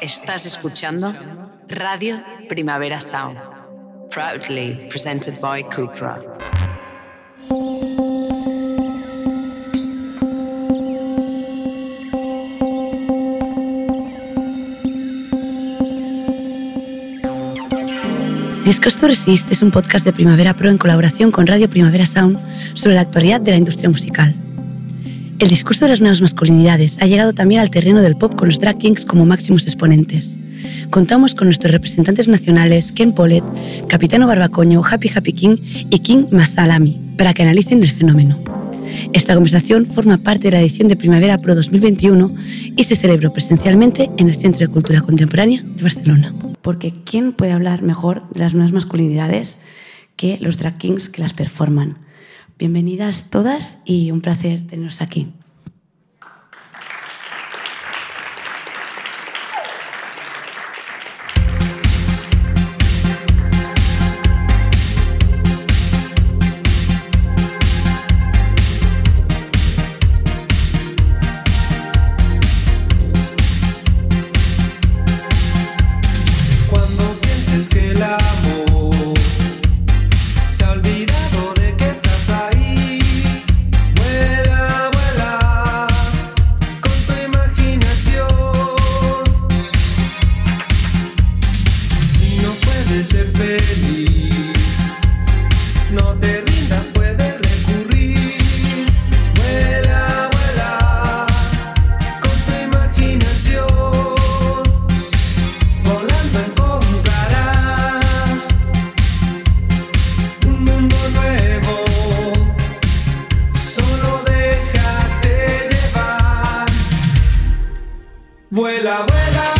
Estás escuchando Radio Primavera Sound, proudly presented by Cupra. Discos to Resist es un podcast de Primavera Pro en colaboración con Radio Primavera Sound sobre la actualidad de la industria musical. El discurso de las nuevas masculinidades ha llegado también al terreno del pop con los drag kings como máximos exponentes. Contamos con nuestros representantes nacionales Ken Polet, Capitano Barbacoño, Happy Happy King y King Masalami para que analicen el fenómeno. Esta conversación forma parte de la edición de Primavera Pro 2021 y se celebró presencialmente en el Centro de Cultura Contemporánea de Barcelona. Porque ¿quién puede hablar mejor de las nuevas masculinidades que los drag kings que las performan? Bienvenidas todas y un placer teneros aquí. Buenas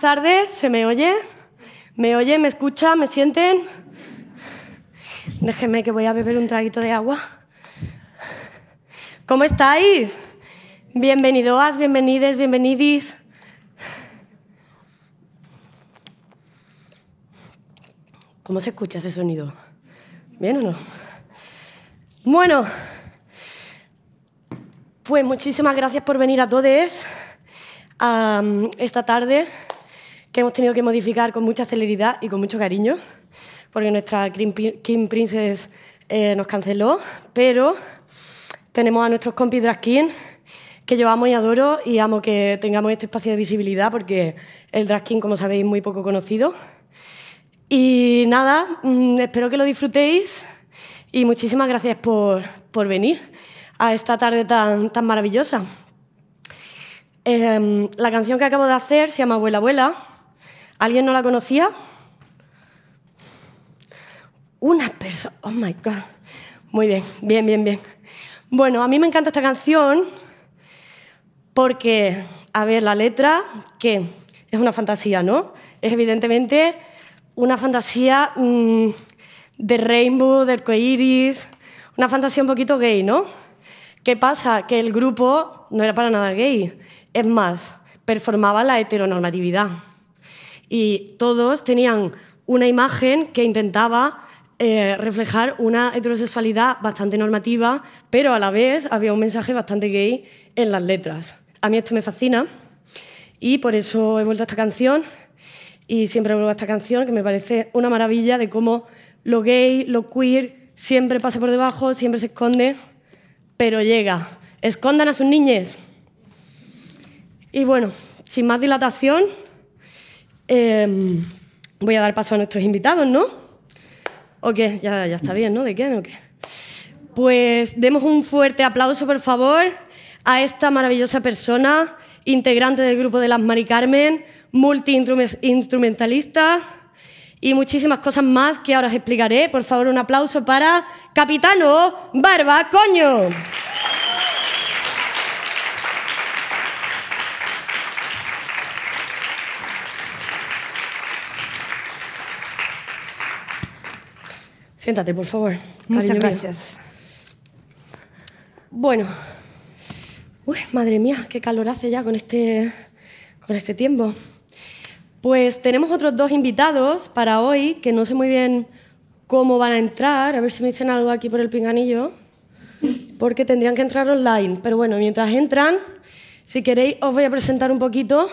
tardes, ¿se me oye? ¿Me oye? ¿Me escucha? ¿Me sienten? Déjenme que voy a beber un traguito de agua. ¿Cómo estáis? Bienvenidos, bienvenides, bienvenidis. ¿Cómo se escucha ese sonido? ¿Bien o no? Bueno, pues muchísimas gracias por venir a todos esta tarde que hemos tenido que modificar con mucha celeridad y con mucho cariño, porque nuestra King Princess eh, nos canceló, pero tenemos a nuestros compis drag que yo amo y adoro y amo que tengamos este espacio de visibilidad porque el drag como sabéis, es muy poco conocido. Y nada, mm, espero que lo disfrutéis y muchísimas gracias por, por venir a esta tarde tan, tan maravillosa. Em, la canción que acabo de hacer se llama Abuela Abuela. ¿Alguien no la conocía? Una persona. Oh my God. Muy bien, bien, bien, bien. Bueno, a mí me encanta esta canción porque, a ver, la letra, que es una fantasía, ¿no? Es evidentemente una fantasía mm, de rainbow, de arcoiris, una fantasía un poquito gay, ¿no? ¿Qué pasa? Que el grupo no era para nada gay. Es más, performaba la heteronormatividad. Y todos tenían una imagen que intentaba eh, reflejar una heterosexualidad bastante normativa, pero a la vez había un mensaje bastante gay en las letras. A mí esto me fascina y por eso he vuelto a esta canción y siempre vuelvo a esta canción que me parece una maravilla de cómo lo gay, lo queer siempre pasa por debajo, siempre se esconde, pero llega. Escondan a sus niñes. Y bueno, sin más dilatación, em, voy a dar paso a nuestros invitados, ¿no? ¿O qué? Ya, está bien, ¿no? ¿De qué? ¿O qué? Pues demos un fuerte aplauso, por favor, a esta maravillosa persona, integrante del grupo de las Mari Carmen, multi-instrumentalista y muchísimas cosas más que ahora os explicaré. Por favor, un aplauso para Capitano Barba Coño. Siéntate, por favor. Muchas gracias. Bueno, Uy, madre mía, qué calor hace ya con este, con este tiempo. Pues tenemos otros dos invitados para hoy, que no sé muy bien cómo van a entrar, a ver si me dicen algo aquí por el pinganillo, porque tendrían que entrar online. Pero bueno, mientras entran, si queréis, os voy a presentar un poquito.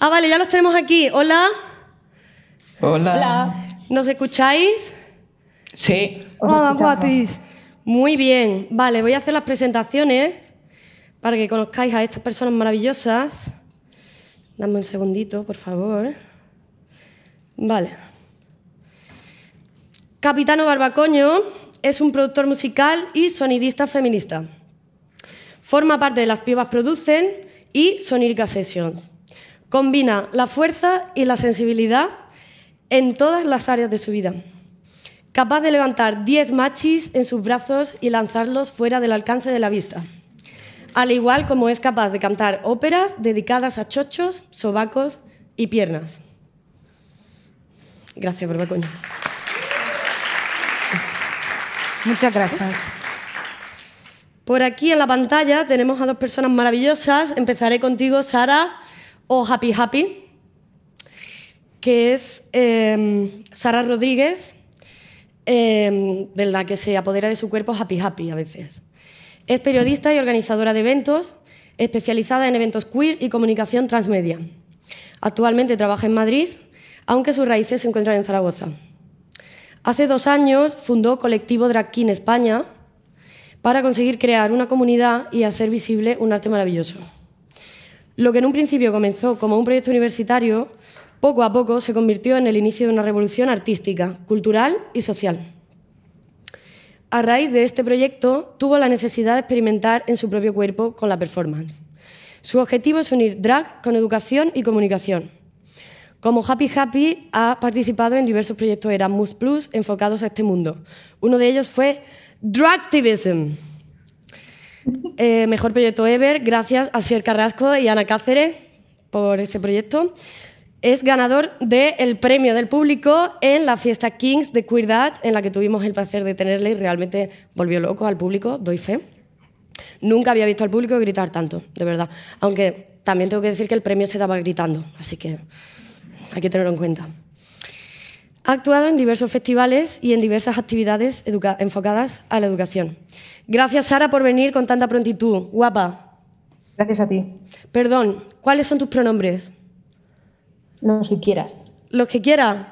Ah, vale, ya los tenemos aquí. Hola. Hola. Hola. ¿Nos escucháis? Sí. Hola, guapis. Muy bien. Vale, voy a hacer las presentaciones para que conozcáis a estas personas maravillosas. Dame un segundito, por favor. Vale. Capitano Barbacoño es un productor musical y sonidista feminista. Forma parte de Las Pibas Producen y Sonírica Sessions. Combina la fuerza y la sensibilidad en todas las áreas de su vida capaz de levantar 10 machis en sus brazos y lanzarlos fuera del alcance de la vista. Al igual como es capaz de cantar óperas dedicadas a chochos, sobacos y piernas. Gracias, Barbacoña. Muchas gracias. Por aquí en la pantalla tenemos a dos personas maravillosas. Empezaré contigo, Sara, o Happy Happy, que es eh, Sara Rodríguez, Em, de la que se apodera de su cuerpo Happy Happy a veces. Es periodista y organizadora de eventos, especializada en eventos queer y comunicación transmedia. Actualmente trabaja en Madrid, aunque sus raíces se encuentran en Zaragoza. Hace dos años fundó Colectivo Drag King España para conseguir crear una comunidad y hacer visible un arte maravilloso. Lo que en un principio comenzó como un proyecto universitario poco a poco se convirtió en el inicio de una revolución artística, cultural y social. A raíz de este proyecto, tuvo la necesidad de experimentar en su propio cuerpo con la performance. Su objetivo es unir drag con educación y comunicación. Como Happy Happy ha participado en diversos proyectos Erasmus Plus enfocados a este mundo. Uno de ellos fue Dragtivism. Eh, mejor proyecto ever, gracias a Sier Carrasco y Ana Cáceres por este proyecto es ganador del premio del público en la fiesta Kings de Queer en la que tuvimos el placer de tenerle y realmente volvió loco al público, doy fe. Nunca había visto al público gritar tanto, de verdad. Aunque también tengo que decir que el premio se daba gritando, así que hay que tenerlo en cuenta. Ha actuado en diversos festivales y en diversas actividades enfocadas a la educación. Gracias, Sara, por venir con tanta prontitud. Guapa. Gracias a ti. Perdón, ¿cuáles son tus pronombres? Los que quieras. Los que quieras.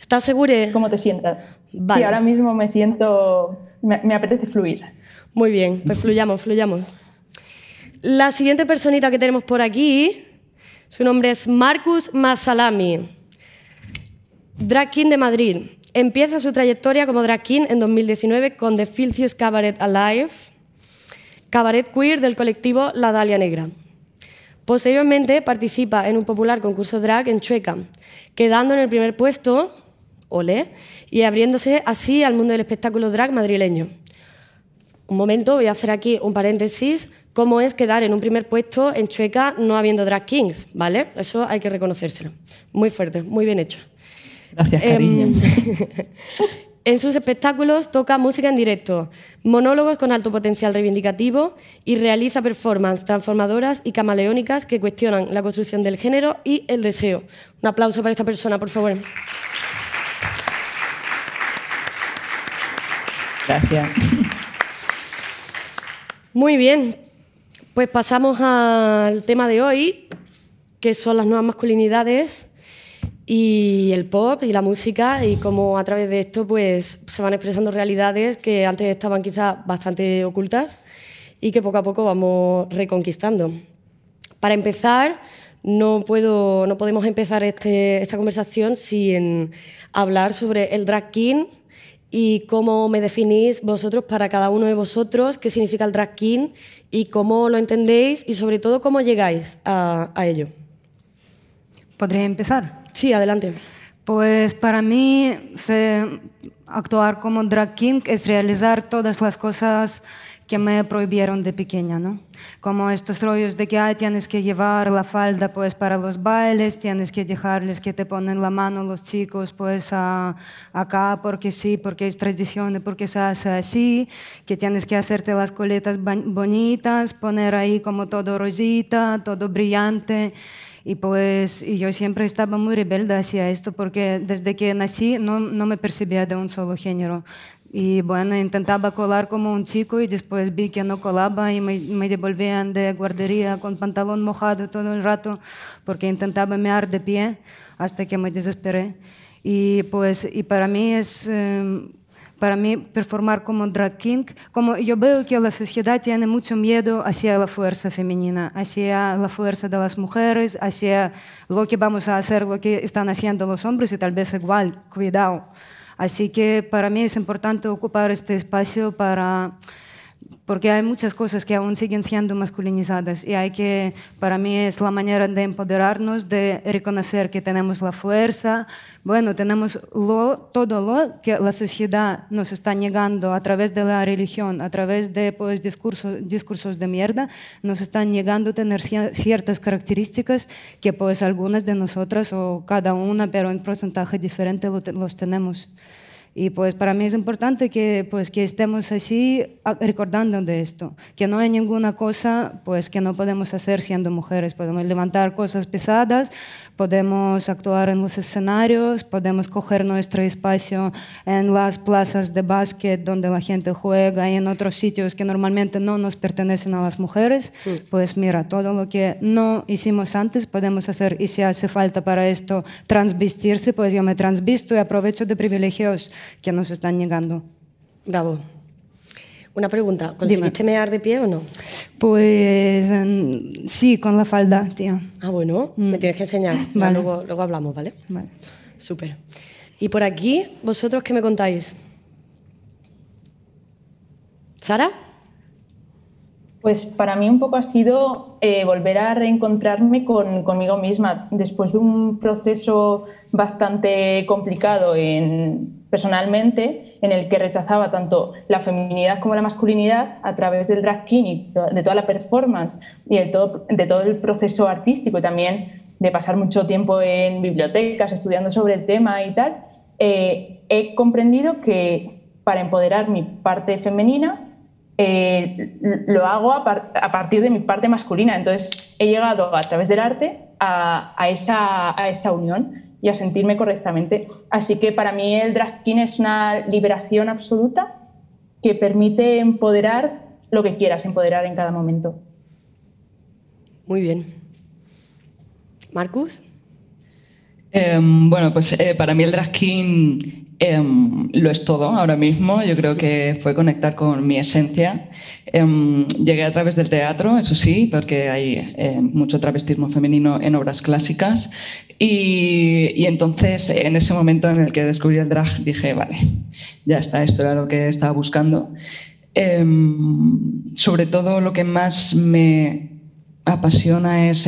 ¿Estás segura? ¿Cómo te sientas? Vale. Sí, ahora mismo me siento, me, me apetece fluir. Muy bien, pues fluyamos, fluyamos. La siguiente personita que tenemos por aquí, su nombre es Marcus Masalami, drag king de Madrid. Empieza su trayectoria como drag king en 2019 con The Filthiest Cabaret Alive, cabaret queer del colectivo La Dalia Negra. Posteriormente participa en un popular concurso drag en Chueca, quedando en el primer puesto, ole, y abriéndose así al mundo del espectáculo drag madrileño. Un momento, voy a hacer aquí un paréntesis. ¿Cómo es quedar en un primer puesto en Chueca no habiendo drag kings? ¿Vale? Eso hay que reconocérselo. Muy fuerte, muy bien hecho. Gracias, Em, cariño. en sus espectáculos toca música en directo, monólogos con alto potencial reivindicativo y realiza performances transformadoras y camaleónicas que cuestionan la construcción del género y el deseo. Un aplauso para esta persona, por favor. Gracias. Muy bien, pues pasamos al tema de hoy, que son las nuevas masculinidades y el pop y la música y cómo a través de esto pues se van expresando realidades que antes estaban quizás bastante ocultas y que poco a poco vamos reconquistando. Para empezar, no, puedo, no podemos empezar este- esta conversación sin hablar sobre el drag king y cómo me definís vosotros para cada uno de vosotros, qué significa el drag king y cómo lo entendéis y sobre todo cómo llegáis a, a ello. ¿Podría empezar? Sí, adelante. Pues para mí se- actuar como drag king es realizar todas las cosas que me prohibieron de pequeña, ¿no? Como estos rollos de que ah, tienes que llevar la falda pues para los bailes, tienes que dejarles que te ponen la mano los chicos pues a- acá porque sí, porque es tradición y porque se hace así, que tienes que hacerte las coletas bonitas, poner ahí como todo rosita, todo brillante. Y pues y yo siempre estaba muy rebelde hacia esto porque desde que nací no, no me percibía de un solo género. Y bueno, intentaba colar como un chico y después vi que no colaba y me, me devolvían de guardería con pantalón mojado todo el rato porque intentaba mear de pie hasta que me desesperé. Y pues y para mí es... eh, para mí performar como drag king, como yo veo que la sociedad tiene mucho miedo hacia la fuerza femenina, hacia la fuerza de las mujeres, hacia lo que vamos a hacer, lo que están haciendo los hombres y tal vez igual, cuidado. Así que para mí es importante ocupar este espacio para porque hay muchas cosas que aún siguen siendo masculinizadas y hay que, para mí es la manera de empoderarnos, de reconocer que tenemos la fuerza, bueno, tenemos lo, todo lo que la sociedad nos está negando a través de la religión, a través de pues, discursos, discursos de mierda, nos están negando a tener cier- ciertas características que pues algunas de nosotras o cada una, pero en porcentaje diferente lo te- los tenemos. Y pues para mí es importante que, pues, que estemos así recordando de esto, que no hay ninguna cosa pues, que no podemos hacer siendo mujeres. Podemos levantar cosas pesadas, podemos actuar en los escenarios, podemos coger nuestro espacio en las plazas de básquet donde la gente juega y en otros sitios que normalmente no nos pertenecen a las mujeres. Pues mira, todo lo que no hicimos antes podemos hacer y si hace falta para esto transvestirse, pues yo me transvisto y aprovecho de privilegios que nos están negando. Bravo. Una pregunta, ¿conseguiste mear de pie o no? Pues mm, sí, con la falda, tía. Ah, bueno, me tienes que enseñar. Vale. Luego, luego hablamos, ¿vale? Vale. Súper. Y por aquí, ¿vosotros qué me contáis? ¿Sara? Pues para mí un poco ha sido eh, volver a reencontrarme con, conmigo misma después de un proceso bastante complicado en- personalmente en el que rechazaba tanto la feminidad como la masculinidad a través del drag king y de toda la performance y de todo, de todo el proceso artístico y también de pasar mucho tiempo en bibliotecas estudiando sobre el tema y tal, eh, he comprendido que para empoderar mi parte femenina eh, lo hago a partir de mi parte masculina. Entonces he llegado a través del arte a, a esa, a esa unión y a sentirme correctamente. Así que para mí el drag king es una liberación absoluta que permite empoderar lo que quieras empoderar en cada momento. Muy bien. ¿Marcus? Em, bueno, pues eh, para mí el drag king em, lo es todo ahora mismo. Yo creo que fue conectar con mi esencia. Em, llegué a través del teatro, eso sí, porque hay mucho travestismo femenino en obras clásicas. Y, y, entonces, en ese momento en el que descubrí el drag, dije, vale, ya está, esto era lo que estaba buscando. sobre todo lo que más me apasiona es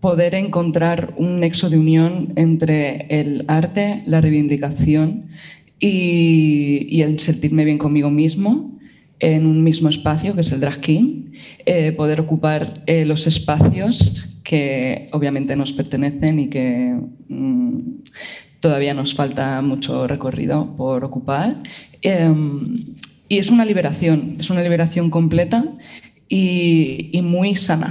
poder encontrar un nexo de unión entre el arte, la reivindicación y, el sentirme bien conmigo mismo en un mismo espacio, que es el drag king, eh, poder ocupar eh, los espacios que obviamente nos pertenecen y que mm, todavía nos falta mucho recorrido por ocupar. Em, y es una liberación, es una liberación completa y muy sana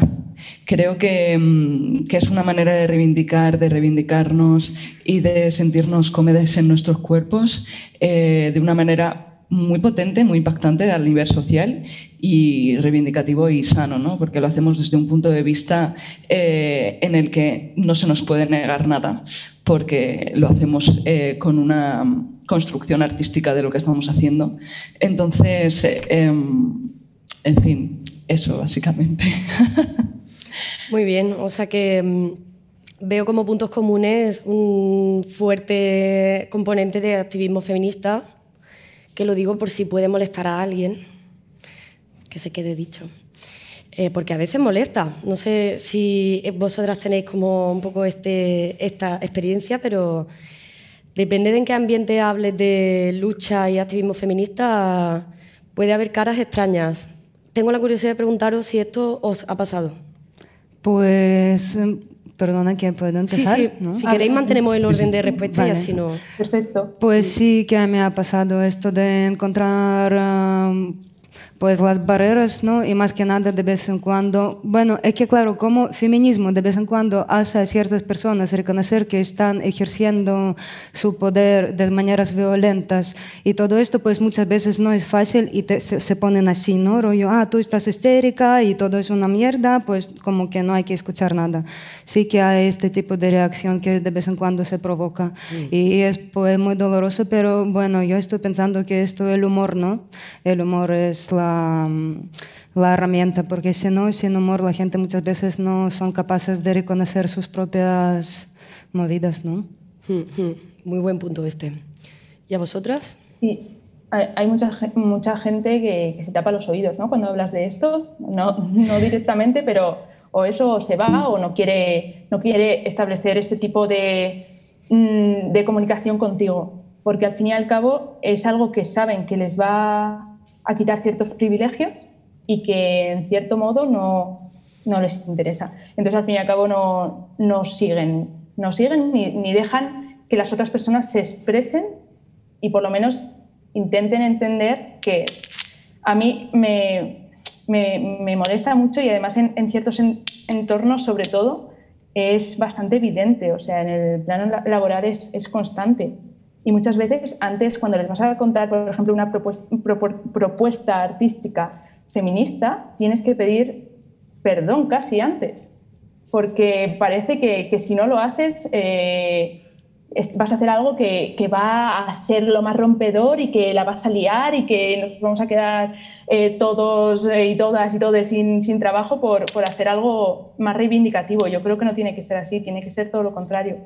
creo mm, que, es una manera de reivindicar, de reivindicarnos y de sentirnos cómodos en nuestros cuerpos eh, de una manera muy potente, muy impactante a nivel social y reivindicativo y sano, ¿no? porque lo hacemos desde un punto de vista eh, en el que no se nos puede negar nada, porque lo hacemos eh, con una construcción artística de lo que estamos haciendo. Entonces, em, en fin, eso básicamente. Muy bien, o sea que mm, veo como puntos comunes un fuerte componente de activismo feminista, que lo digo por si puede molestar a alguien, que se quede dicho. Eh, porque a veces molesta. No sé si vosotras tenéis como un poco este, esta experiencia, pero depende de en qué ambiente hables de lucha y activismo feminista, puede haber caras extrañas. Tengo la curiosidad de preguntaros si esto os ha pasado. Pues, em, perdona que puedo empezar. Sí, Si queréis mantenemos el orden de respuesta y así no. Perfecto. Pues sí que me ha pasado esto de encontrar pues las barreras, ¿no? Y más que nada de vez en cuando, bueno, es que claro, como feminismo de vez en cuando hace a ciertas personas reconocer que están ejerciendo su poder de maneras violentas y todo esto, pues muchas veces no es fácil y se, ponen así, ¿no? Rollo, ah, tú estás histérica y todo es una mierda, pues como que no hay que escuchar nada. Sí que hay este tipo de reacción que de vez en cuando se provoca mm. y es pues, muy doloroso, pero bueno, yo estoy pensando que esto es el humor, ¿no? El humor es la la, herramienta, porque si no, sin humor la gente muchas veces no son capaces de reconocer sus propias movidas, ¿no? Hmm, hmm. Muy buen punto este. ¿Y a vosotras? Sí, hay mucha, mucha gente que, se tapa los oídos ¿no? cuando hablas de esto, no, no directamente, pero o eso se va o no quiere, no quiere establecer este tipo de, mm, de comunicación contigo, porque al fin y al cabo es algo que saben que les va a quitar ciertos privilegios y que en cierto modo no, no les interesa. Entonces, al fin y al cabo, no, no siguen, no siguen ni, ni, dejan que las otras personas se expresen y por lo menos intenten entender que a mí me, me, me molesta mucho y además en, en ciertos entornos, sobre todo, es bastante evidente. O sea, en el plano laboral es, es constante. Y muchas veces antes, cuando les vas a contar, por ejemplo, una propuesta, artística feminista, tienes que pedir perdón casi antes, porque parece que, que si no lo haces, eh, vas a hacer algo que, que, va a ser lo más rompedor y que la vas a liar y que nos vamos a quedar eh, todos eh, y todas y todos sin, sin trabajo por, por hacer algo más reivindicativo. Yo creo que no tiene que ser así, tiene que ser todo lo contrario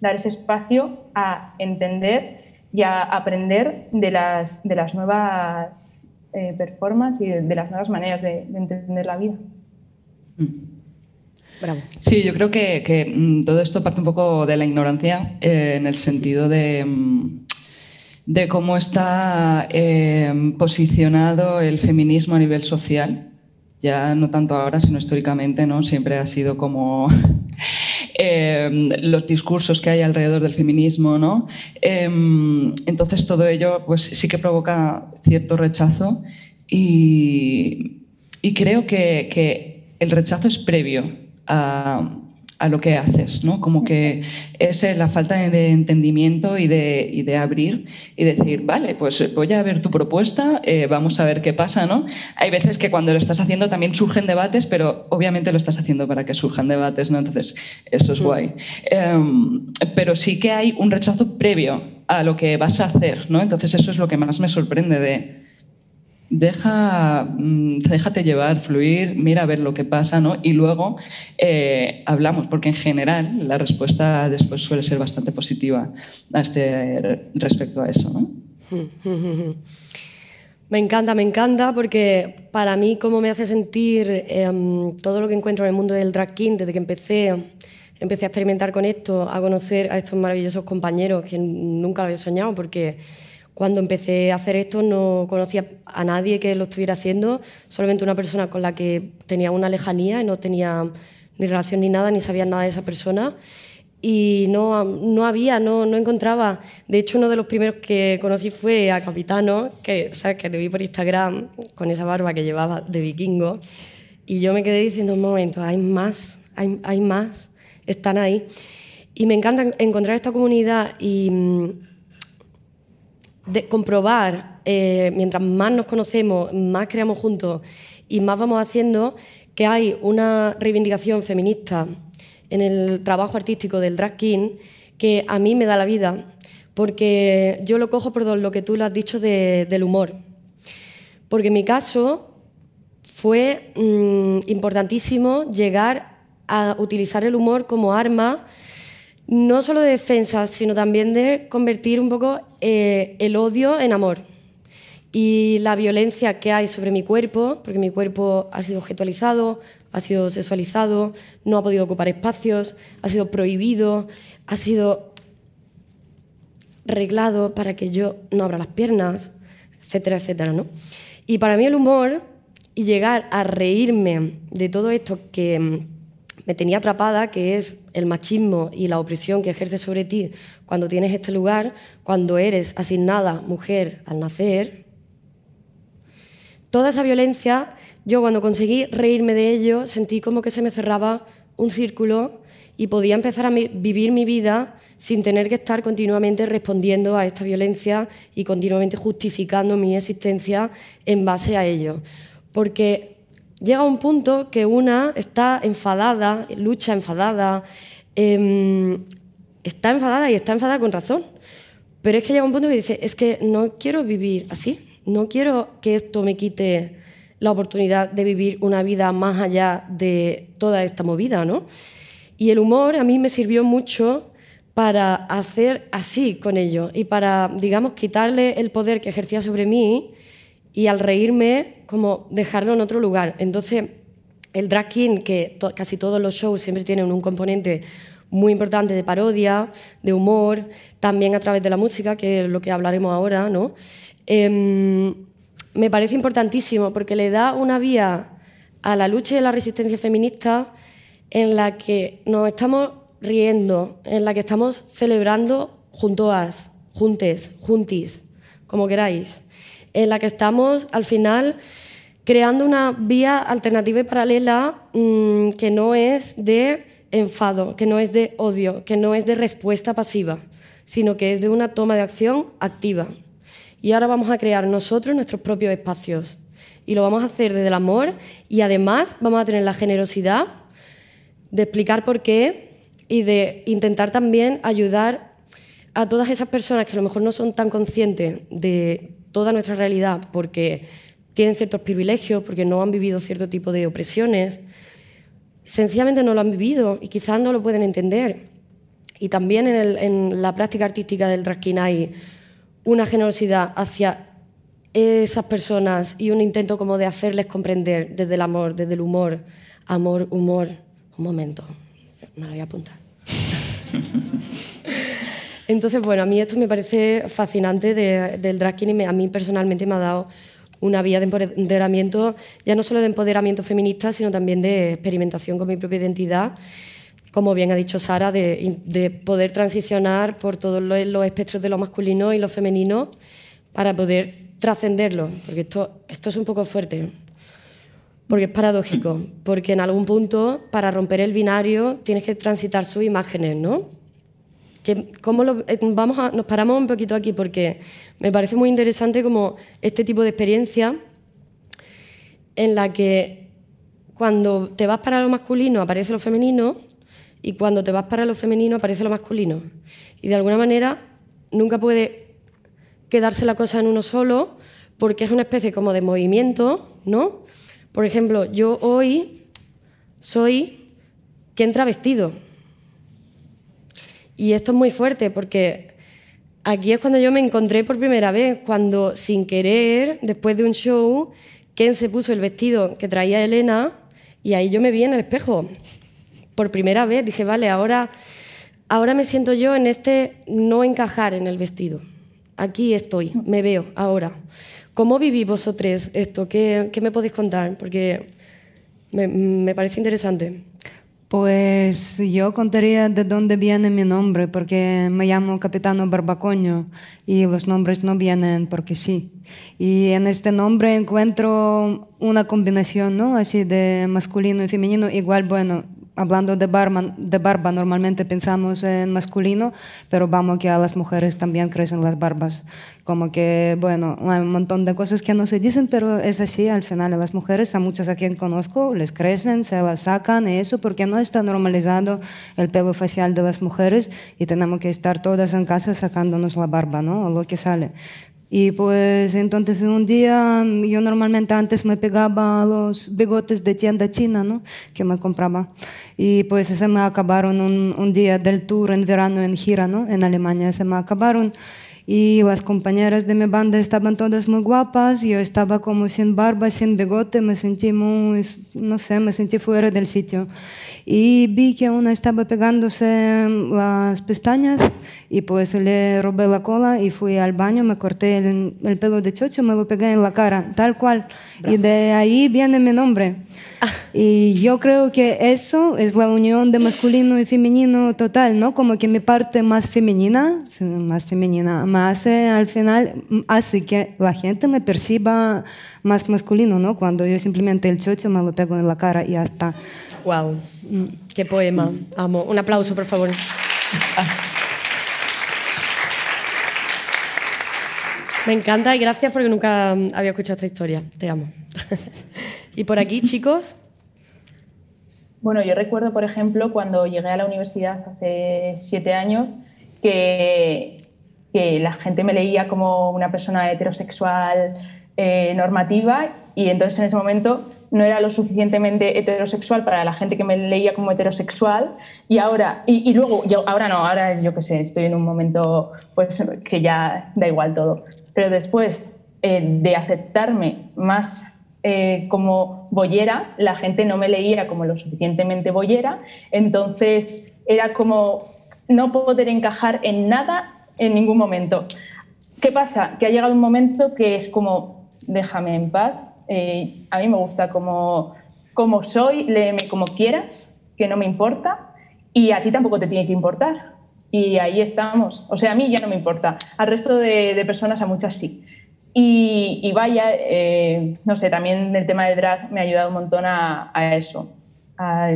dar ese espacio a entender y a aprender de las, de las nuevas eh, performances y de, las nuevas maneras de, entender la vida. Mm. Bravo. Sí, yo creo que, mm, todo esto parte un poco de la ignorancia eh, en el sentido de, mm, de cómo está eh, posicionado el feminismo a nivel social ya no tanto ahora, sino históricamente, ¿no? Siempre ha sido como em, los discursos que hay alrededor del feminismo, ¿no? Em, entonces todo ello pues sí que provoca cierto rechazo y, creo que, el rechazo es previo a, a lo que haces, ¿no? Como que es eh, la falta de entendimiento y de, y de abrir y decir, vale, pues voy a ver tu propuesta, eh, vamos a ver qué pasa, ¿no? Hay veces que cuando lo estás haciendo también surgen debates, pero obviamente lo estás haciendo para que surjan debates, ¿no? Entonces, eso es guay. Em, pero sí que hay un rechazo previo a lo que vas a hacer, ¿no? Entonces, eso es lo que más me sorprende de deja, mm, déjate llevar, fluir, mira a ver lo que pasa, ¿no? Y luego eh, hablamos, porque en general la respuesta después suele ser bastante positiva a este, respecto a eso, ¿no? Me encanta, me encanta, porque para mí cómo me hace sentir em, todo lo que encuentro en el mundo del drag king desde que empecé, empecé a experimentar con esto, a conocer a estos maravillosos compañeros que nunca había soñado, porque cuando empecé a hacer esto no conocía a nadie que lo estuviera haciendo, solamente una persona con la que tenía una lejanía y no tenía ni relación ni nada, ni sabía nada de esa persona. Y no, no había, no, no encontraba. De hecho, uno de los primeros que conocí fue a Capitano, que, ¿sabes? que te vi por Instagram con esa barba que llevaba de vikingo. Y yo me quedé diciendo, un momento, hay más, hay, hay más, están ahí. Y me encanta encontrar esta comunidad y de comprobar, eh, mientras más nos conocemos, más creamos juntos y más vamos haciendo, que hay una reivindicación feminista en el trabajo artístico del drag king que a mí me da la vida, porque yo lo cojo por lo que tú lo has dicho del humor. Porque en mi caso fue mm, importantísimo llegar a utilizar el humor como arma no solo de defensa, sino también de convertir un poco eh, el odio en amor. Y la violencia que hay sobre mi cuerpo, porque mi cuerpo ha sido objetualizado, ha sido sexualizado, no ha podido ocupar espacios, ha sido prohibido, ha sido reglado para que yo no abra las piernas, etcétera, etcétera. ¿no? Y para mí el humor y llegar a reírme de todo esto que me tenía atrapada, que es el machismo y la opresión que ejerce sobre ti cuando tienes este lugar, cuando eres asignada mujer al nacer. Toda esa violencia, yo cuando conseguí reírme de ello, sentí como que se me cerraba un círculo y podía empezar a vivir mi vida sin tener que estar continuamente respondiendo a esta violencia y continuamente justificando mi existencia en base a ello. Porque llega un punto que una está enfadada, lucha enfadada, em, está enfadada y está enfadada con razón. Pero es que llega un punto que dice, es que no quiero vivir así, no quiero que esto me quite la oportunidad de vivir una vida más allá de toda esta movida, ¿no? Y el humor a mí me sirvió mucho para hacer así con ello y para, digamos, quitarle el poder que ejercía sobre mí y al reírme, como dejarlo en otro lugar. Entonces, el drag king, que casi todos los shows siempre tienen un componente muy importante de parodia, de humor, también a través de la música, que es lo que hablaremos ahora, ¿no? Em, me parece importantísimo porque le da una vía a la lucha y a la resistencia feminista en la que nos estamos riendo, en la que estamos celebrando juntoas, juntes, juntis, como queráis en la que estamos al final creando una vía alternativa y paralela mm, que no es de enfado, que no es de odio, que no es de respuesta pasiva, sino que es de una toma de acción activa. Y ahora vamos a crear nosotros nuestros propios espacios. Y lo vamos a hacer desde el amor y además vamos a tener la generosidad de explicar por qué y de intentar también ayudar a todas esas personas que a lo mejor no son tan conscientes de toda nuestra realidad porque tienen ciertos privilegios, porque no han vivido cierto tipo de opresiones, sencillamente no lo han vivido y quizás no lo pueden entender. Y también en, la práctica artística del drag hay una generosidad hacia esas personas y un intento como de hacerles comprender desde el amor, desde el humor, amor, humor. Un momento, me lo voy a apuntar. Entonces, bueno, a mí esto me parece fascinante del drag y a mí personalmente me ha dado una vía de empoderamiento, ya no solo de empoderamiento feminista, sino también de experimentación con mi propia identidad, como bien ha dicho Sara, de, poder transicionar por todos los, espectros de lo masculino y lo femenino para poder trascenderlo, porque esto, esto es un poco fuerte. Porque es paradójico, porque en algún punto, para romper el binario, tienes que transitar sus imágenes, ¿no? Que, ¿cómo lo- eh, vamos a, nos paramos un poquito aquí porque me parece muy interesante como este tipo de experiencia en la que cuando te vas para lo masculino aparece lo femenino y cuando te vas para lo femenino aparece lo masculino. Y de alguna manera nunca puede quedarse la cosa en uno solo porque es una especie como de movimiento, ¿no? Por ejemplo, yo hoy soy quien entra vestido. Y esto es muy fuerte porque aquí es cuando yo me encontré por primera vez, cuando sin querer, después de un show, Ken se puso el vestido que traía Elena y ahí yo me vi en el espejo. Por primera vez dije, vale, ahora, ahora me siento yo en este no encajar en el vestido. Aquí estoy, me veo ahora. ¿Cómo vivís vosotros esto? ¿Qué, qué me podéis contar? Porque me, me parece interesante. Pues yo contaría de dónde viene mi nombre, porque me llamo Capitano Barbacoño y los nombres no vienen porque sí. Y en este nombre encuentro una combinación, ¿no? Así de masculino y femenino. Igual, bueno, hablando de barba, normalmente pensamos en masculino, pero vamos que a las mujeres también crecen las barbas. Como que, bueno, hay un montón de cosas que no se dicen, pero es así al final. A las mujeres, a muchas a quien conozco, les crecen, se las sacan y eso porque no está normalizado el pelo facial de las mujeres y tenemos que estar todas en casa sacándonos la barba, ¿no? O lo que sale. Y pues entonces un día yo normalmente antes me pegaba los bigotes de tienda china, ¿no? Que me compraba. Y pues se me acabaron un, un día del tour en verano en gira, ¿no? En Alemania se me acabaron. Y las compañeras de mi banda estaban todas muy guapas, yo estaba como sin barba, sin bigote, me sentí muy, no sé, me sentí fuera del sitio. Y vi que una estaba pegándose las pestañas y pues le robé la cola y fui al baño, me corté el, el pelo de chocho, me lo pegué en la cara, tal cual. Y de ahí viene mi nombre. Y yo creo que eso es la unión de masculino y femenino total, ¿no? Como que mi parte más femenina, más femenina, me hace al final, hace que la gente me perciba más masculino, ¿no? Cuando yo simplemente el chocho me lo pego en la cara y ya está. Wow, qué poema. Amo. Un aplauso, por favor. Me encanta y gracias porque nunca había escuchado esta historia. Te amo. y por aquí, chicos. Bueno, yo recuerdo, por ejemplo, cuando llegué a la universidad hace siete años, que, que la gente me leía como una persona heterosexual eh, normativa y entonces en ese momento no era lo suficientemente heterosexual para la gente que me leía como heterosexual y ahora, y, y luego, yo, ahora no, ahora es, yo qué sé, estoy en un momento pues que ya da igual todo. Pero después eh, de aceptarme más eh, como boyera, la gente no me leía como lo suficientemente boyera, entonces era como no poder encajar en nada en ningún momento. ¿Qué pasa? Que ha llegado un momento que es como, déjame en paz, eh, a mí me gusta como, como soy, léeme como quieras, que no me importa, y a ti tampoco te tiene que importar. Y ahí estamos. O sea, a mí ya no me importa. Al resto de, de personas, a muchas sí. Y, y vaya, eh, no sé, también el tema del drag me ha ayudado un montón a, a eso. A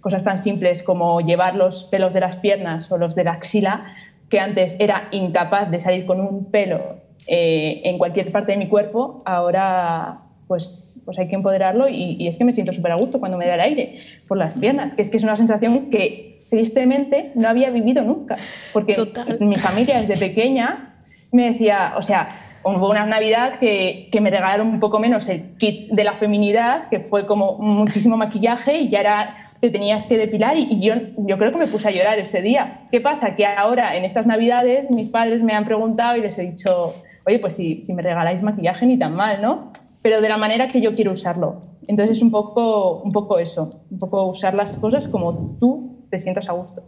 cosas tan simples como llevar los pelos de las piernas o los de la axila, que antes era incapaz de salir con un pelo eh, en cualquier parte de mi cuerpo, ahora pues, pues hay que empoderarlo y, y es que me siento súper a gusto cuando me da el aire por las piernas, que es que es una sensación que tristemente no había vivido nunca, porque Total. mi familia desde pequeña me decía, o sea, hubo una Navidad que, me regalaron un poco menos el kit de la feminidad, que fue como muchísimo maquillaje y ya era, te tenías que depilar y, y yo, yo creo que me puse a llorar ese día. ¿Qué pasa? Que ahora en estas Navidades mis padres me han preguntado y les he dicho, oye, pues si, si me regaláis maquillaje ni tan mal, ¿no? Pero de la manera que yo quiero usarlo. Entonces es un poco, un poco eso, un poco usar las cosas como tú te sientas a gusto.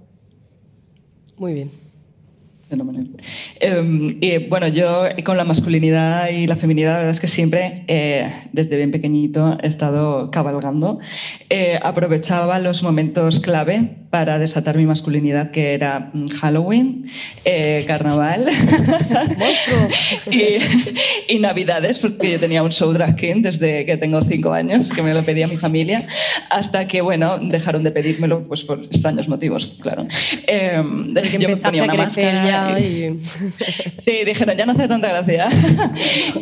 Muy bien. Fenomenal. Eh, y bueno, yo con la masculinidad y la feminidad, la verdad es que siempre, eh, desde bien pequeñito, he estado cabalgando. Eh, aprovechaba los momentos clave para desatar mi masculinidad, que era mm, Halloween, eh, carnaval y, y, Navidades, porque yo tenía un show drag king desde que tengo cinco años, que me lo pedía mi familia, hasta que, bueno, dejaron de pedírmelo pues, por extraños motivos, claro. Eh, yo me ponía una máscara. Y... sí, dijeron, ya no hace tanta gracia.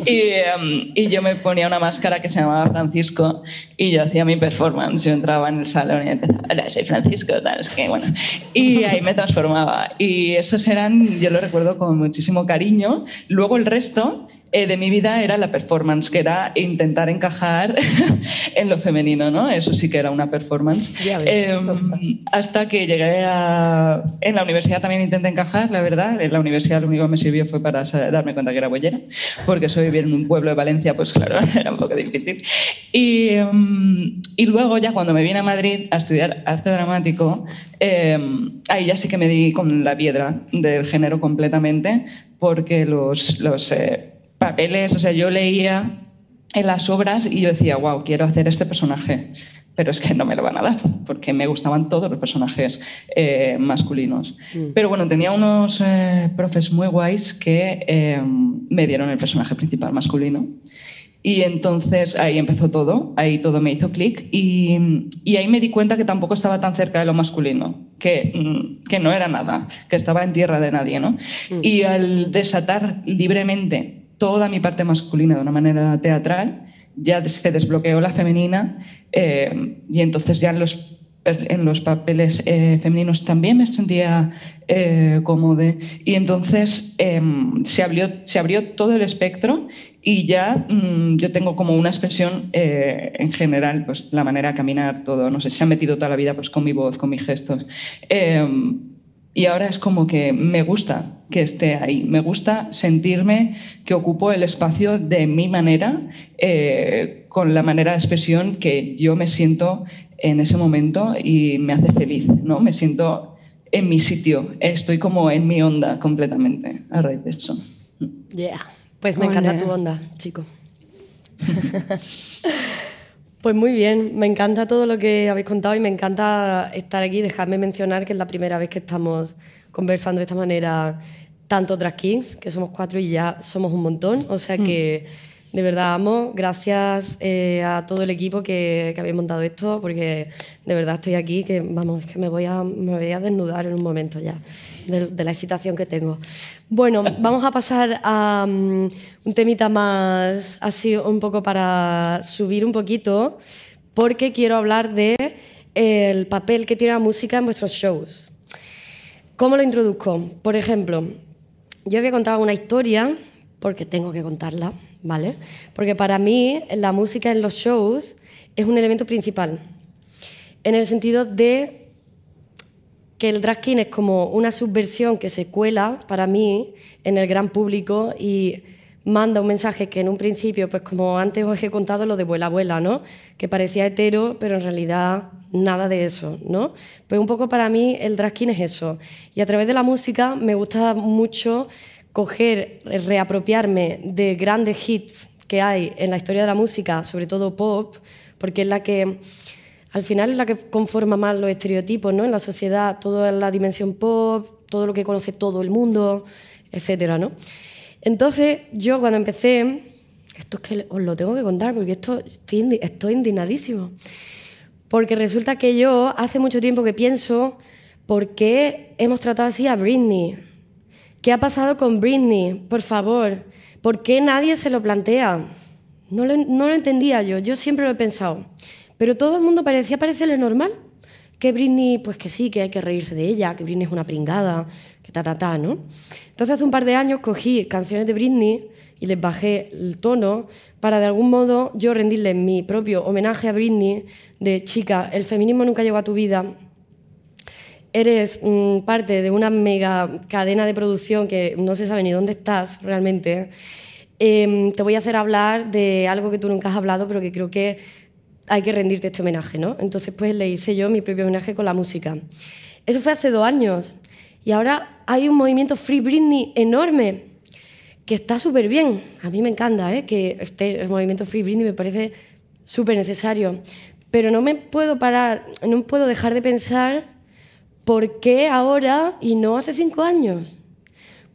y, em, y yo me ponía una máscara que se llamaba Francisco y yo hacía mi performance. Yo entraba en el salón y empezaba, hola, soy Francisco, tal, es que bueno. Y ahí me transformaba. Y esos eran, yo lo recuerdo con muchísimo cariño. Luego el resto eh, de mi vida era la performance, que era intentar encajar en lo femenino, ¿no? Eso sí que era una performance. Em, hasta que llegué a... En la universidad también intenté encajar, la verdad. En la universidad lo único que me sirvió fue para darme cuenta que era bollera, porque soy vivir en un pueblo de Valencia, pues claro, era un poco difícil. Y, em, y luego ya cuando me vine a Madrid a estudiar arte dramático, em, ahí ya sí que me di con la piedra del género completamente, porque los... los eh, papeles, o sea, yo leía en las obras y yo decía, wow, quiero hacer este personaje, pero es que no me lo van a dar, porque me gustaban todos los personajes eh, masculinos. Mm. Pero bueno, tenía unos eh, profes muy guays que eh, me dieron el personaje principal masculino. Y entonces ahí empezó todo, ahí todo me hizo clic y, y, ahí me di cuenta que tampoco estaba tan cerca de lo masculino, que, mm, que no era nada, que estaba en tierra de nadie. ¿no? Mm. Y al desatar libremente toda mi parte masculina de una manera teatral, ya se desbloqueó la femenina eh, y entonces ya en los, en los papeles eh, femeninos también me sentía eh, cómoda. Y entonces em, se, abrió, se abrió todo el espectro y ya mm, yo tengo como una expresión en general, pues la manera de caminar, todo, no sé, se ha metido toda la vida pues con mi voz, con mis gestos. Em, y ahora es como que me gusta que esté ahí, me gusta sentirme que ocupo el espacio de mi manera, eh, con la manera de expresión que yo me siento en ese momento y me hace feliz, ¿no? Me siento en mi sitio, estoy como en mi onda completamente a raíz de eso. Yeah, pues me encanta tu onda, chico. Pues muy bien, me encanta todo lo que habéis contado y me encanta estar aquí. Dejadme mencionar que es la primera vez que estamos conversando de esta manera, tanto drag kings, que somos cuatro y ya somos un montón. O sea que de verdad amo. Gracias eh, a todo el equipo que, que habéis montado esto, porque de verdad estoy aquí, que vamos, es que me voy a, me voy a desnudar en un momento ya de, la excitación que tengo. Bueno, vamos a pasar a mm, un temita más así un poco para subir un poquito, porque quiero hablar de el papel que tiene la música en vuestros shows. ¿Cómo lo introduzco? Por ejemplo, yo voy a contar una historia, porque tengo que contarla, ¿vale? Porque para mí la música en los shows es un elemento principal, en el sentido de que el drag king es como una subversión que se cuela para mí en el gran público y manda un mensaje que en un principio, pues como antes os he contado lo de Vuela Abuela, ¿no? Que parecía hetero, pero en realidad nada de eso, ¿no? Pues un poco para mí el drag king es eso. Y a través de la música me gusta mucho coger, reapropiarme de grandes hits que hay en la historia de la música, sobre todo pop, porque es la que al final es la que conforma más los estereotipos ¿no? en la sociedad, toda la dimensión pop, todo lo que conoce todo el mundo, etc. ¿no? Entonces, yo cuando empecé, esto es que os lo tengo que contar porque esto, estoy, estoy indignadísimo. Porque resulta que yo hace mucho tiempo que pienso por qué hemos tratado así a Britney. ¿Qué ha pasado con Britney? Por favor, ¿por qué nadie se lo plantea? No lo, no lo entendía yo, yo siempre lo he pensado. Pero todo el mundo parecía parecerle normal. Que Britney, pues que sí, que hay que reírse de ella, que Britney es una pringada, que ta, ta, ta, ¿no? Entonces hace un par de años cogí canciones de Britney y les bajé el tono para de algún modo yo rendirle mi propio homenaje a Britney de chica, el feminismo nunca llegó a tu vida, eres mm, parte de una mega cadena de producción que no se sabe ni dónde estás realmente, em, te voy a hacer hablar de algo que tú nunca has hablado, pero que creo que hay que rendirte este homenaje, ¿no? Entonces, pues le hice yo mi propio homenaje con la música. Eso fue hace dos años. Y ahora hay un movimiento Free Britney enorme, que está súper bien. A mí me encanta ¿eh? que este el movimiento Free Britney me parece súper necesario. Pero no me puedo parar, no puedo dejar de pensar ¿por qué ahora y no hace cinco años?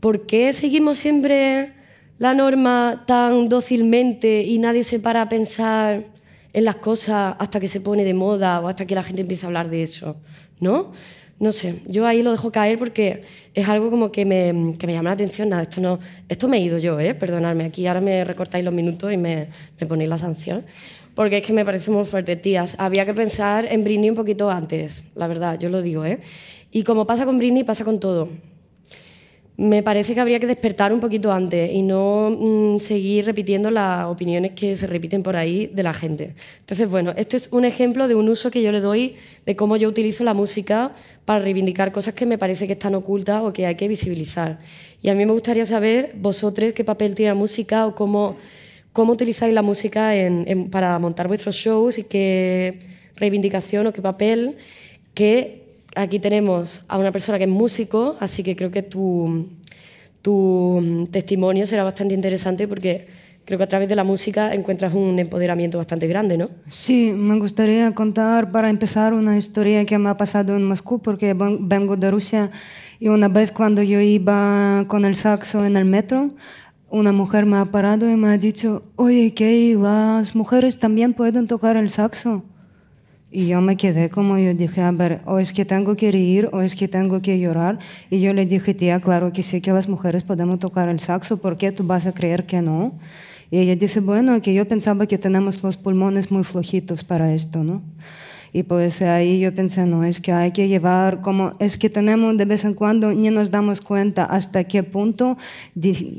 ¿Por qué seguimos siempre la norma tan dócilmente y nadie se para a pensar en las cosas hasta que se pone de moda o hasta que la gente empieza a hablar de eso? ¿No? No sé, yo ahí lo dejo caer porque es algo como que me, que me llama la atención. Nada, esto, no, esto me he ido yo, ¿eh? perdonadme. Aquí ahora me recortáis los minutos y me, me ponéis la sanción. Porque es que me parece muy fuerte, tías. Había que pensar en Britney un poquito antes, la verdad, yo lo digo. ¿eh? Y como pasa con Britney, pasa con todo me parece que habría que despertar un poquito antes y no mm, seguir repitiendo las opiniones que se repiten por ahí de la gente. Entonces, bueno, este es un ejemplo de un uso que yo le doy de cómo yo utilizo la música para reivindicar cosas que me parece que están ocultas o que hay que visibilizar. Y a mí me gustaría saber, vosotros, qué papel tiene la música o cómo, cómo utilizáis la música para montar vuestros shows y qué reivindicación o qué papel que aquí tenemos a una persona que es músico, así que creo que tu, tu testimonio será bastante interesante porque creo que a través de la música encuentras un empoderamiento bastante grande, ¿no? Sí, me gustaría contar para empezar una historia que me ha pasado en Moscú porque vengo de Rusia y una vez cuando yo iba con el saxo en el metro, una mujer me ha parado y me ha dicho, oye, que las mujeres también pueden tocar el saxo. Y yo me quedé como yo dije, a ver, o es que tengo que reír o es que tengo que llorar. Y yo le dije, tía, claro que sí que las mujeres podemos tocar el saxo, ¿por qué tú vas a creer que no? Y ella dice, bueno, que yo pensaba que tenemos los pulmones muy flojitos para esto, ¿no? Y pues ahí yo pensé, no, es que hay que llevar, como es que tenemos de vez en cuando, ni nos damos cuenta hasta qué punto,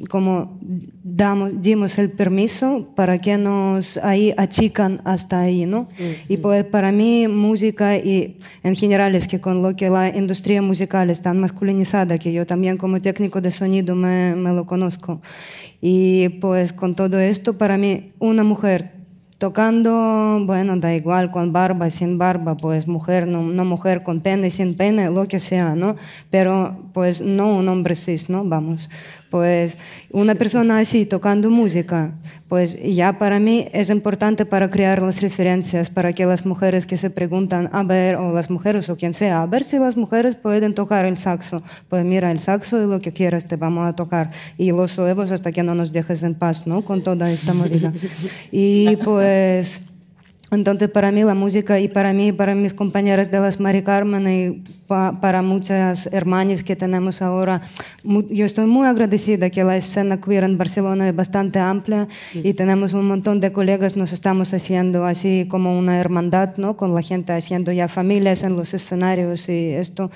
como damos, dimos el permiso para que nos ahí achican hasta ahí, ¿no? Y pues para mí música y en general es que con lo que la industria musical es tan masculinizada, que yo también como técnico de sonido me, me lo conozco. Y pues con todo esto, para mí, una mujer tocando, bueno, da igual, con barba, sin barba, pues mujer, no, no, mujer, con pene, sin pene, lo que sea, ¿no? Pero pues no un hombre cis, ¿no? Vamos, pues una persona así tocando música, pues ya para mí es importante para crear las referencias, para que las mujeres que se preguntan, a ver, o las mujeres o quien sea, a ver si las mujeres pueden tocar el saxo. Pues mira, el saxo es lo que quieras, te vamos a tocar. Y los huevos hasta que no nos dejes en paz, ¿no? Con toda esta movida. Y pues... Entonces, para mí la música y para mí, para mis compañeras de las Mari Carmen y para muchas hermanas que tenemos ahora, yo estoy muy agradecida que la escena queer en Barcelona es bastante amplia y tenemos un montón de colegas, nos estamos haciendo así como una hermandad, ¿no? Con la gente haciendo ya familias en los escenarios y esto.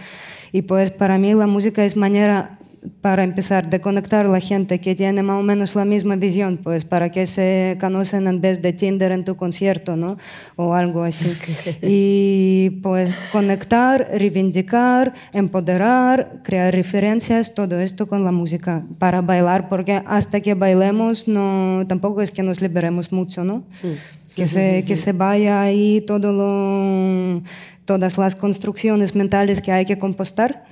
Y pues para mí la música es manera para empezar, de conectar a la gente que tiene más o menos la misma visión, pues para que se conocen en vez de Tinder en tu concierto, ¿no? O algo así. y pues conectar, reivindicar, empoderar, crear referencias, todo esto con la música para bailar, porque hasta que bailemos no, tampoco es que nos liberemos mucho, ¿no? Que se, que se vaya ahí todo lo, todas las construcciones mentales que hay que compostar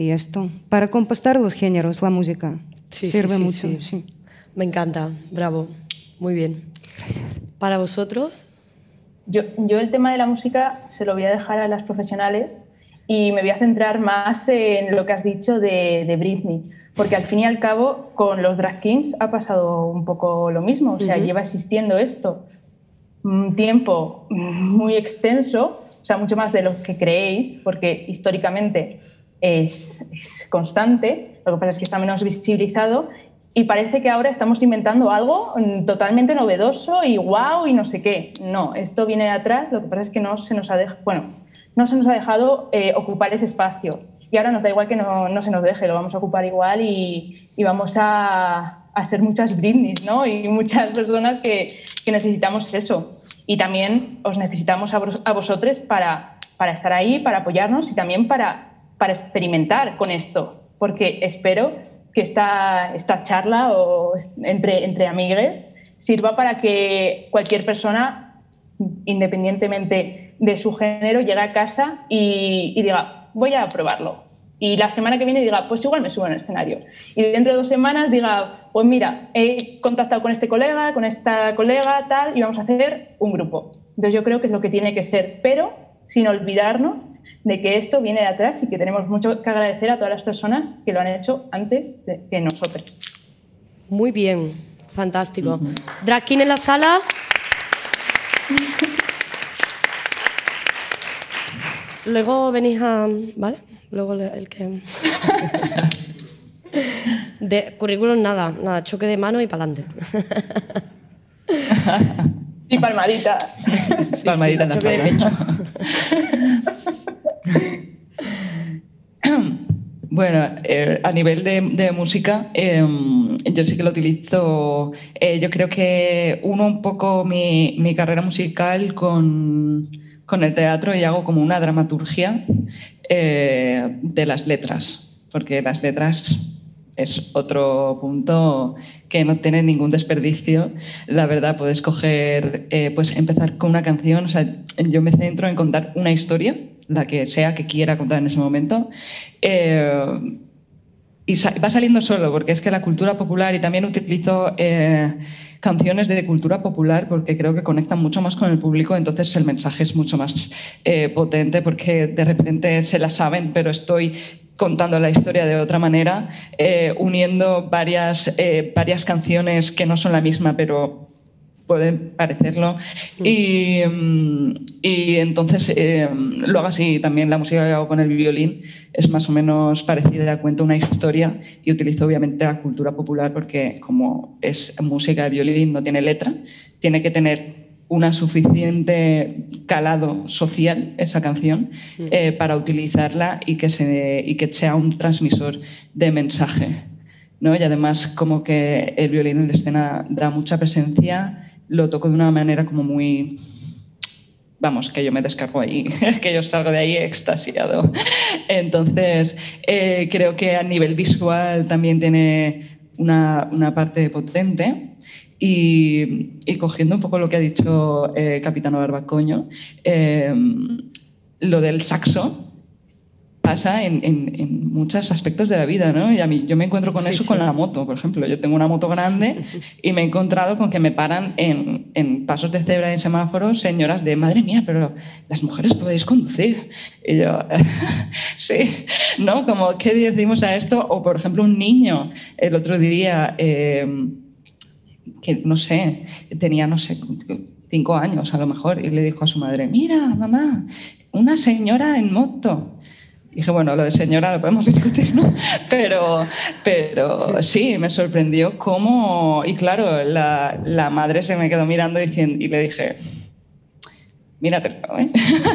y esto, para compostar los géneros, la música, sirve mucho. Sí. Me encanta, bravo, muy bien. ¿Para vosotros? Yo, yo el tema de la música se lo voy a dejar a las profesionales y me voy a centrar más en lo que has dicho de, de Britney, porque al fin y al cabo con los drag kings ha pasado un poco lo mismo, o sea, lleva existiendo esto un tiempo muy extenso, o sea, mucho más de lo que creéis, porque históricamente es, constante, lo que pasa es que está menos visibilizado y parece que ahora estamos inventando algo totalmente novedoso y wow y no sé qué. No, esto viene de atrás, lo que pasa es que no se nos ha, bueno, no se nos ha dejado eh, ocupar ese espacio. Y ahora nos da igual que no, no, se nos deje, lo vamos a ocupar igual y, y vamos a, a, ser muchas brindis, ¿no? Y muchas personas que, que, necesitamos eso. Y también os necesitamos a, vos, a vosotros para, para estar ahí, para apoyarnos y también para para experimentar con esto, porque espero que esta, esta charla o entre, entre amigues sirva para que cualquier persona, independientemente de su género, llegue a casa y, diga, voy a probarlo. Y la semana que viene diga, pues igual me subo el escenario. Y dentro de dos semanas diga, pues mira, he contactado con este colega, con esta colega, tal, y vamos a hacer un grupo. Entonces yo creo que es lo que tiene que ser, pero sin olvidarnos de que esto viene de atrás y que tenemos mucho que agradecer a todas las personas que lo han hecho antes de que nosotros. Muy bien, fantástico. Uh en la sala. Luego venís a. ¿Vale? Luego el que. De currículum nada, nada, choque de mano y para adelante. y palmadita. palmadita en choque de pecho. Bueno, eh, a nivel de, música, em, yo sí que lo utilizo. Eh, yo creo que uno un poco mi, mi carrera musical con, con, el teatro y hago como una dramaturgia eh, de las letras, porque las letras es otro punto que no tiene ningún desperdicio. La verdad, puedes coger, pues empezar con una canción. O sea, yo me centro en contar una historia la que sea que quiera contar en ese momento. Eh, y va saliendo solo, porque es que la cultura popular, y también utilizo eh, canciones de cultura popular porque creo que conectan mucho más con el público, entonces el mensaje es mucho más eh, potente porque de repente se la saben, pero estoy contando la historia de otra manera, uniendo varias, varias canciones que no son la misma, pero pueden parecerlo. Mm. Y, entonces eh, lo hago así. También la música que hago con el violín es más o menos parecida, cuenta una historia y utilizo obviamente la cultura popular porque como es música de violín, no tiene letra, tiene que tener una suficiente calado social esa canción eh, para utilizarla y que, se, y que sea un transmisor de mensaje. ¿no? Y además como que el violín en la escena da mucha presencia, lo toco de una manera como muy vamos, que yo me descargo ahí, que yo salgo de ahí extasiado. Entonces, eh, creo que a nivel visual también tiene una, parte potente. Y, cogiendo un poco lo que ha dicho eh, Capitano Barbacoño, eh, lo del saxo, pasa en, en, muchos aspectos de la vida, ¿no? Y a mí, yo me encuentro con eso con la moto, por ejemplo. Yo tengo una moto grande y me he encontrado con que me paran en, en pasos de cebra en semáforos señoras de, madre mía, pero las mujeres podéis conducir. Y yo, sí, ¿no? Como, ¿qué decimos a esto? O, por ejemplo, un niño el otro día, eh, que no sé, tenía, no sé, cinco años a lo mejor, y le dijo a su madre, mira, mamá, una señora en moto dije, bueno, lo de señora lo podemos discutir, ¿no? Pero, pero sí, me sorprendió cómo... Y claro, la, la madre se me quedó mirando diciendo, y le dije, mírate, ¿eh?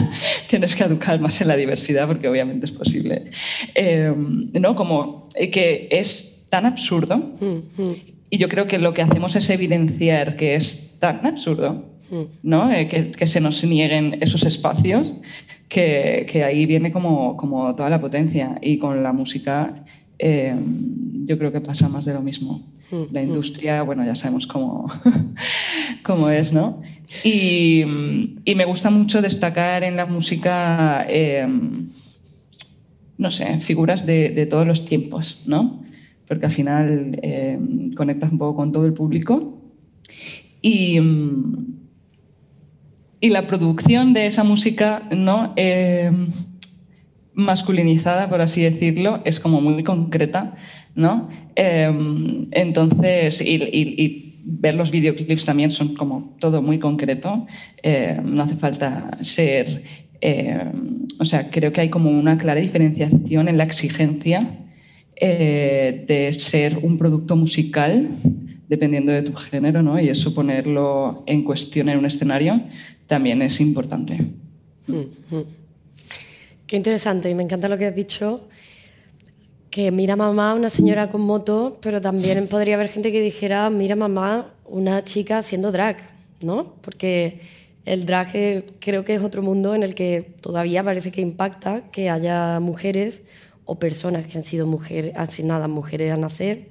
tienes que educar más en la diversidad porque obviamente es posible. Em, ¿No? Como que es tan absurdo mm, mm. y yo creo que lo que hacemos es evidenciar que es tan absurdo Mm. ¿no? Eh, que, se nos nieguen esos espacios, que, ahí viene como, como, toda la potencia. Y con la música eh, yo creo que pasa más de lo mismo. Mm, la mm. industria, bueno, ya sabemos cómo, cómo es, ¿no? Y, me gusta mucho destacar en la música, eh, no sé, figuras de, todos los tiempos, ¿no? Porque al final conectas un poco con todo el público. Y, y la producción de esa música no eh, masculinizada, por así decirlo, es como muy concreta, ¿no? Eh, entonces, y, ver los videoclips también son como todo muy concreto, eh, no hace falta ser, o sea, creo que hay como una clara diferenciación en la exigencia de ser un producto musical dependiendo de tu género, ¿no? Y eso ponerlo en cuestión en un escenario también es importante. Mm, mm. Qué interesante, y me encanta lo que has dicho, que mira mamá una señora con moto, pero también podría haber gente que dijera, mira mamá una chica haciendo drag, ¿no? Porque el drag creo que es otro mundo en el que todavía parece que impacta que haya mujeres o personas que han sido mujeres, asignadas mujeres a nacer,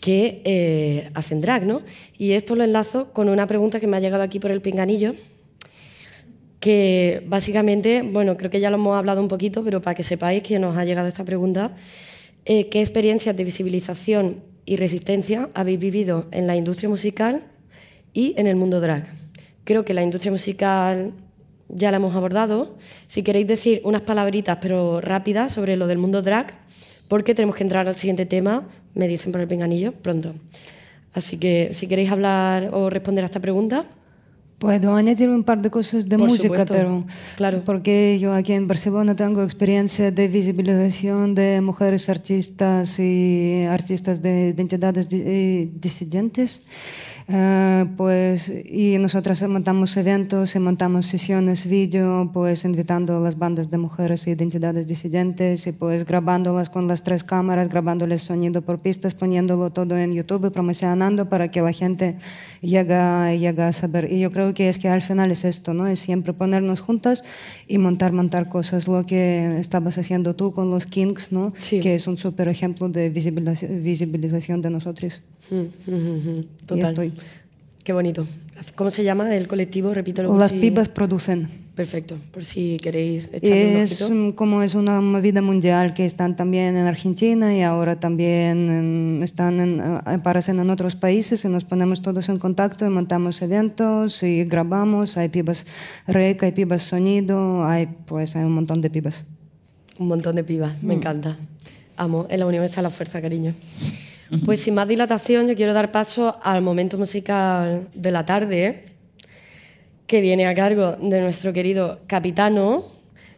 que eh, hacen drag, ¿no? Y esto lo enlazo con una pregunta que me ha llegado aquí por el pinganillo, que básicamente, bueno, creo que ya lo hemos hablado un poquito, pero para que sepáis que nos ha llegado esta pregunta, eh, ¿qué experiencias de visibilización y resistencia habéis vivido en la industria musical y en el mundo drag? Creo que la industria musical ya la hemos abordado. Si queréis decir unas palabritas, pero rápidas, sobre lo del mundo drag, porque tenemos que entrar al siguiente tema, me dicen por el pinganillo, pronto. Así que si queréis hablar o responder a esta pregunta. Puedo añadir un par de cosas de Por música, supuesto, pero claro. porque yo aquí en Barcelona tengo experiencia de visibilización de mujeres artistas y artistas de identidades eh, disidentes. Eh, pues y nosotras montamos eventos y montamos sesiones vídeo pues invitando a las bandas de mujeres e identidades disidentes y pues grabándolas con las tres cámaras grabándoles sonido por pistas poniéndolo todo en YouTube y promocionando para que la gente llegue, llegue a saber y yo creo que es que al final es esto no es siempre ponernos juntas y montar montar cosas lo que estabas haciendo tú con los Kings no Sí. que es un súper ejemplo de visibilización, de nosotros Mm, mm, mm, mm, Y Total. estoy. Qué bonito. ¿Cómo se llama el colectivo? Repítelo. por las si- pibas producen Perfecto, por si queréis echarle un Es ojito. mm, como es una movida mundial que están también en Argentina y ahora también en- están en, eh, aparecen en otros países y nos ponemos todos en contacto y montamos eventos y grabamos. Hay pibas rec, hay pibas sonido, hay pues hay un montón de pibas. Un montón de pibas, Mm. me encanta. Amo, en la unión está la fuerza, cariño. Pues sin más dilatación, yo quiero dar paso al momento musical de la tarde, que viene a cargo de nuestro querido capitano.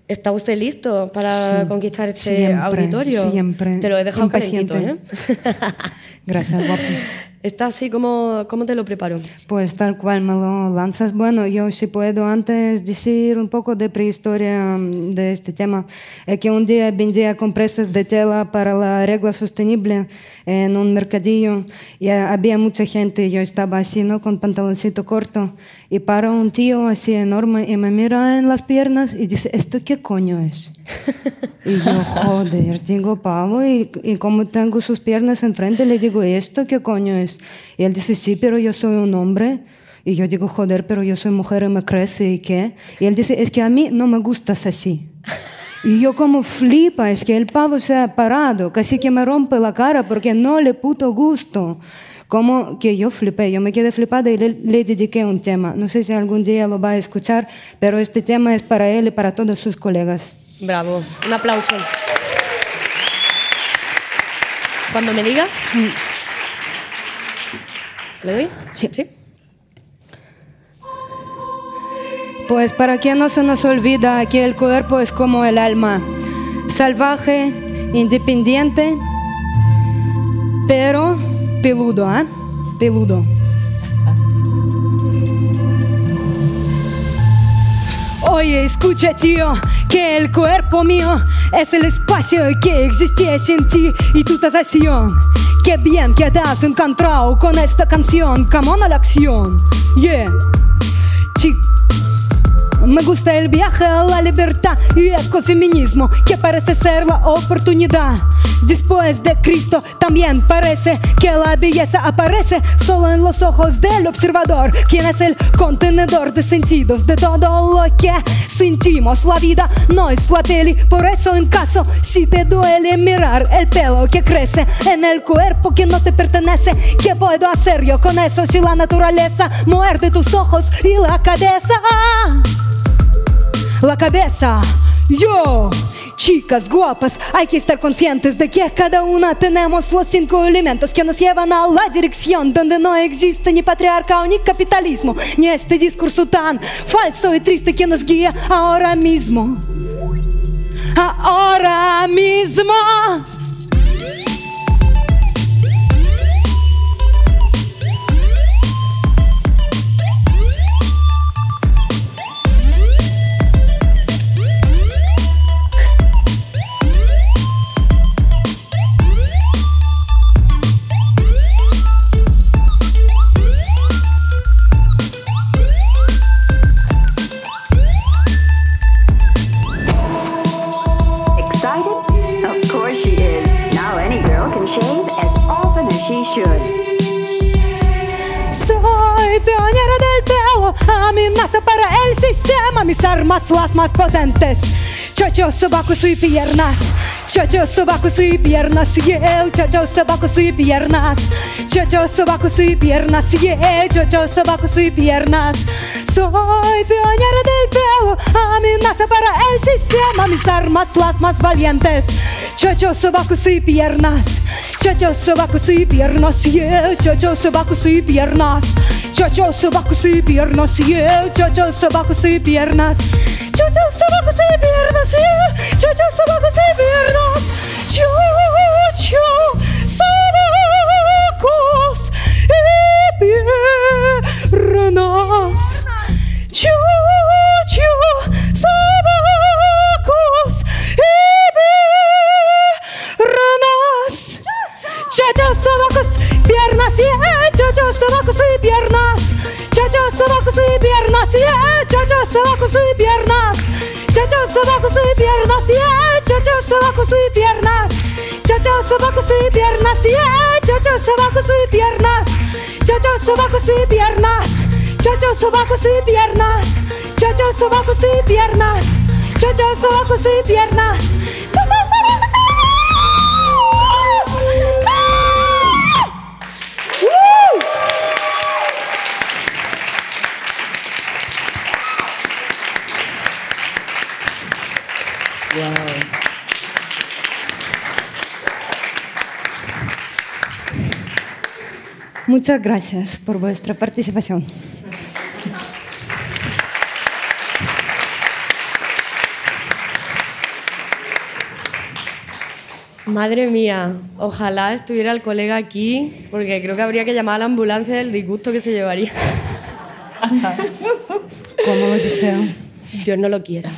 ¿Está usted listo para Sí, conquistar este siempre, auditorio? siempre. Te lo he dejado calentito, ¿eh? Gracias, guapo. Está así como, ¿cómo te lo preparo? Pues tal cual me lo lanzas. Bueno, yo si puedo antes decir un poco de prehistoria mm, de este tema. Es que un día vendía compresas de tela para la regla sostenible en un mercadillo y eh, había mucha gente. Yo estaba así, ¿no? Con pantaloncito corto y para un tío así enorme y me mira en las piernas y dice, ¿esto qué coño es? Y yo, joder, digo, pavo, y, y como tengo sus piernas enfrente, le digo, ¿esto qué coño es? Y él dice, sí, pero yo soy un hombre. Y yo digo, joder, pero yo soy mujer y me crece, ¿y qué? Y él dice, es que a mí no me gustas así. Y yo como flipa, es que el pavo se ha parado, casi que me rompe la cara porque no le puto gusto. Como que yo flipé, yo me quedé flipada y le, le dediqué un tema. No sé si algún día lo va a escuchar, pero este tema es para él y para todos sus colegas. Bravo, un aplauso. Cuando me digas. ¿Le doy? Sí. ¿Sí? Pues para que no se nos olvida que el cuerpo es como el alma, salvaje, independiente, pero peludo, ¿ah? Peludo. Oye, escucha, tío, que el cuerpo mío es el espacio que existía sin ti y tu sensación. Qué bien que te has encontrado con esta canción, come on a la acción. Yeah. Chi- me gusta el viaje a la libertad y ecofeminismo, que parece ser la oportunidad. Después de Cristo también parece que la belleza aparece solo en los ojos del observador, quien es el contenedor de sentidos de todo lo que sentimos. La vida no es la peli, por eso en caso si te duele mirar el pelo que crece en el cuerpo que no te pertenece, ¿qué puedo hacer yo con eso si la naturaleza muerde tus ojos y la cabeza? La cabeza. Yo, chicas guapas, hay que estar conscientes de que cada una tenemos los cinco elementos que nos llevan a la dirección donde no existe ni patriarcado ni capitalismo, ni este discurso tan falso y triste que nos guía ahora mismo. Ahora mismo. Amenaza para el sistema, mis armas las más potentes. Chocho, sobacos y piernas, Чачо, собаку y piernas, yeah, чачо, собаку y piernas, чачо, собаку y piernas, yeah, чачо, собаку y piernas. Soy pionero del pelo, amenaza para el sistema, mis armas las más valientes. Chacho, sobacos y piernas, chacho, sobacos y piernas, yeah, chacho, sobacos y piernas, chacho, sobacos y piernas, yeah, chacho, sobacos y piernas, chacho, sobacos y piernas, yeah, chacho, sobacos y piernas, chacho, sobacos y piernas. Чу-чу, собакус и piernas. Чачо, собакус, piernas, yeah. Чачо, собакус и piernas. Чачо, собакус и piernas, yeah. Чачо, собакус и piernas. Чачо, собакус и piernas, chachas abajo y piernas, chachas abajo y piernas, chachas abajo y piernas, chachas abajo y piernas, chachas abajo y piernas, chachas abajo y piernas, chachas abajo y piernas, Muchas gracias por vuestra participación. Madre mía, ojalá estuviera el colega aquí, porque creo que habría que llamar a la ambulancia del disgusto que se llevaría. Como deseo. Dios no lo quiera.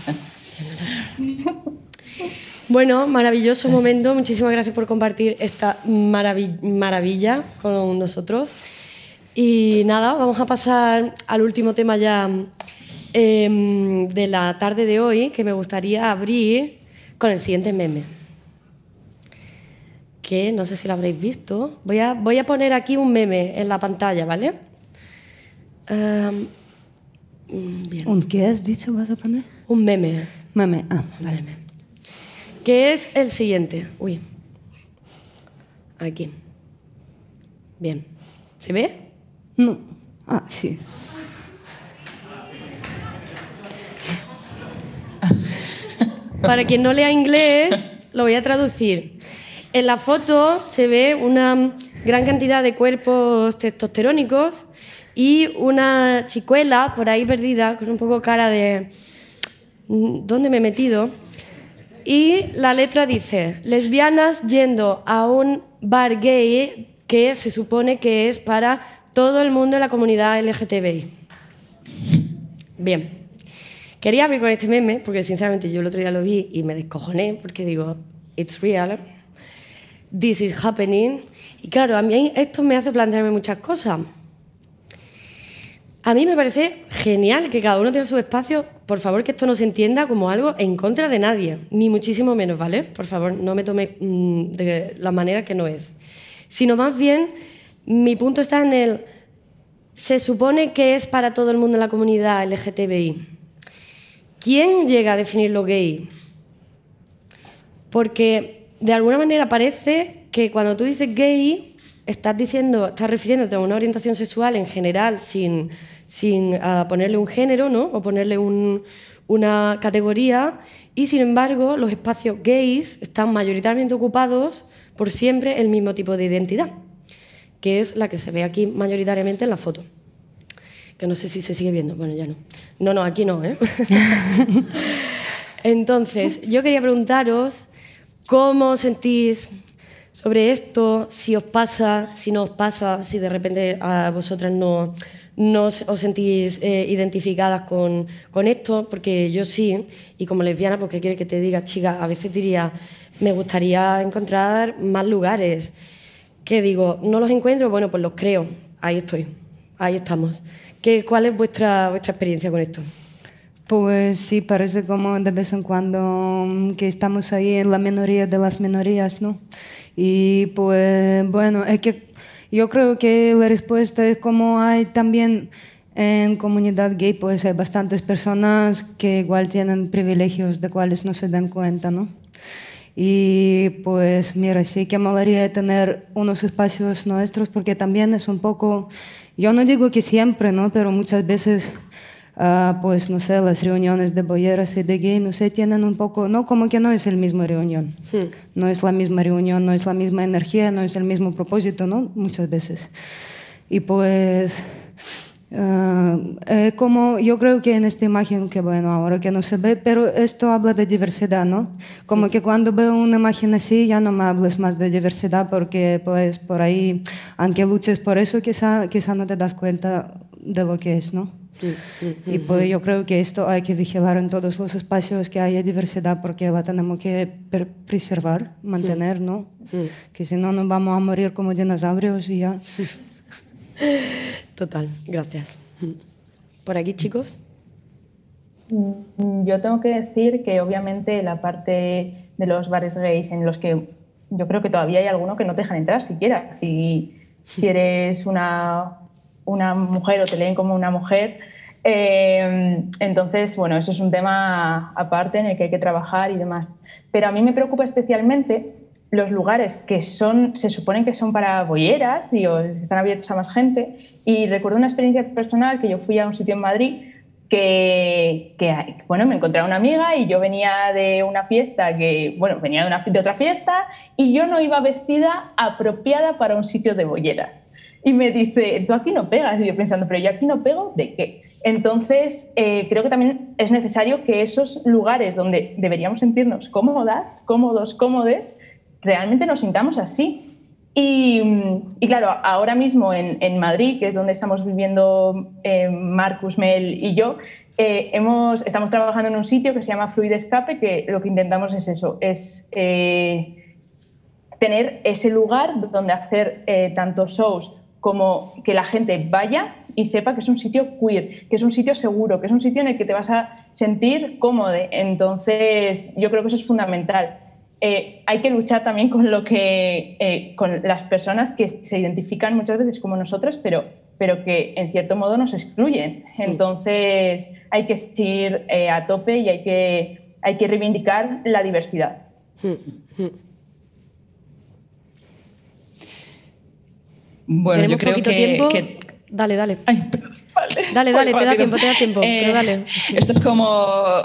Bueno, maravilloso momento. Muchísimas gracias por compartir esta maravi- maravilla con nosotros. Y nada, vamos a pasar al último tema ya em, de la tarde de hoy, que me gustaría abrir con el siguiente meme. Que no sé si lo habréis visto. Voy a, voy a poner aquí un meme en la pantalla, ¿vale? Mm, bien. ¿Un qué has dicho vas a poner? Un meme. Mame. Ah, Vale. Que es el siguiente. Uy. Aquí. Bien. ¿Se ve? no. Ah, sí. Para quien no lea inglés, lo voy a traducir. En la foto se ve una gran cantidad de cuerpos testosterónicos y una chicuela por ahí perdida, con un poco cara de "Mm, ¿dónde me he metido? Y la letra dice, lesbianas yendo a un bar gay que se supone que es para todo el mundo de la comunidad LGTBI. Bien. Quería abrir con este meme, porque sinceramente yo el otro día lo vi y me descojoné, porque digo, it's real, this is happening. Y claro, a mí esto me hace plantearme muchas cosas. A mí me parece genial que cada uno tenga su espacio. Por favor, que esto no se entienda como algo en contra de nadie, ni muchísimo menos, ¿vale? Por favor, no me tome mm, de la manera que no es. Sino más bien, mi punto está en el. Se supone que es para todo el mundo en la comunidad LGTBI. ¿Quién llega a definir lo gay? Porque de alguna manera parece que cuando tú dices gay, estás diciendo, estás refiriéndote a una orientación sexual en general sin, sin ah, ponerle un género, ¿no? O ponerle un- una categoría. Y sin embargo, los espacios gays están mayoritariamente ocupados por siempre el mismo tipo de identidad, que es la que se ve aquí mayoritariamente en la foto. Que no sé si se sigue viendo. Bueno, ya no. No, no, aquí no, ¿eh? Entonces, yo quería preguntaros cómo sentís sobre esto, si os pasa, si no os pasa, si de repente a vosotras no, no os sentís eh, identificadas con, con esto, porque yo sí, y como lesbiana, porque quiere que te diga, chica, a veces diría, me gustaría encontrar más lugares. que digo, no los encuentro, bueno, pues los creo, ahí estoy, ahí estamos. ¿Qué, ¿Cuál es vuestra, vuestra experiencia con esto? Pues sí, parece como de vez en cuando mm, que estamos ahí en la minoría de las minorías, ¿no? Y pues bueno, es que yo creo que la respuesta es como hay también en comunidad gay, pues hay bastantes personas que igual tienen privilegios de cuales no se dan cuenta, ¿no? Y pues mira, sí que molaría tener unos espacios nuestros porque también es un poco, yo no digo que siempre, ¿no? Pero muchas veces, ah, pues no sé, las reuniones de boyeras y de gay, no sé, tienen un poco, no, como que no es el mismo reunión. No es la misma reunión, no es la misma energía, no es el mismo propósito, ¿no? Muchas veces. Y pues Ah, eh, como yo creo que en esta imagen, que bueno, ahora que no se ve, pero esto habla de diversidad, ¿no? Como que cuando veo una imagen así, ya no me hables más de diversidad porque pues por ahí, aunque luches por eso, quizá, quizá no te das cuenta de lo que es, ¿no? Y pues yo creo que esto hay que vigilar en todos los espacios que haya diversidad porque la tenemos que preservar, mantener, ¿no? Que si no nos vamos a morir como dinosaurios y ya. Total, gracias. Por aquí, chicos. Mm, yo tengo que decir que obviamente la parte de los bares gays en los que yo creo que todavía hay alguno que no te dejan entrar siquiera. Si, si eres una, una mujer o te leen como una mujer, eh, entonces, bueno, eso es un tema aparte en el que hay que trabajar y demás. Pero a mí me preocupa especialmente los lugares que son, se suponen que son para bolleras y están abiertos a más gente. Y recuerdo una experiencia personal que yo fui a un sitio en Madrid que, que, bueno, me encontré a una amiga y yo venía de una fiesta que, bueno, venía de, de otra fiesta y yo no iba vestida apropiada para un sitio de bolleras. Y me dice, tú aquí no pegas. Y yo pensando, pero yo aquí no pego, ¿de qué? Entonces, eh, creo que también es necesario que esos lugares donde deberíamos sentirnos cómodas, cómodos, cómodes, realmente nos sintamos así. Y, claro, ahora mismo en, Madrid, que es donde estamos viviendo eh, Marcus, Mel y yo, eh, hemos, estamos trabajando en un sitio que se llama Fluid Escape, que lo que intentamos es eso, es eh, tener ese lugar donde hacer tanto shows como que la gente vaya y sepa que es un sitio queer, que es un sitio seguro, que es un sitio en el que te vas a sentir cómodo. Entonces, yo creo que eso es fundamental. Eh, hay que luchar también con lo que eh, con las personas que se identifican muchas veces como nosotras, pero, pero que en cierto modo nos excluyen. Entonces hay que ir eh, a tope y hay que, hay que reivindicar la diversidad. Bueno, yo creo que, Dale, dale. Dale, dale, te da tiempo, te da tiempo, pero eh, dale. Esto es como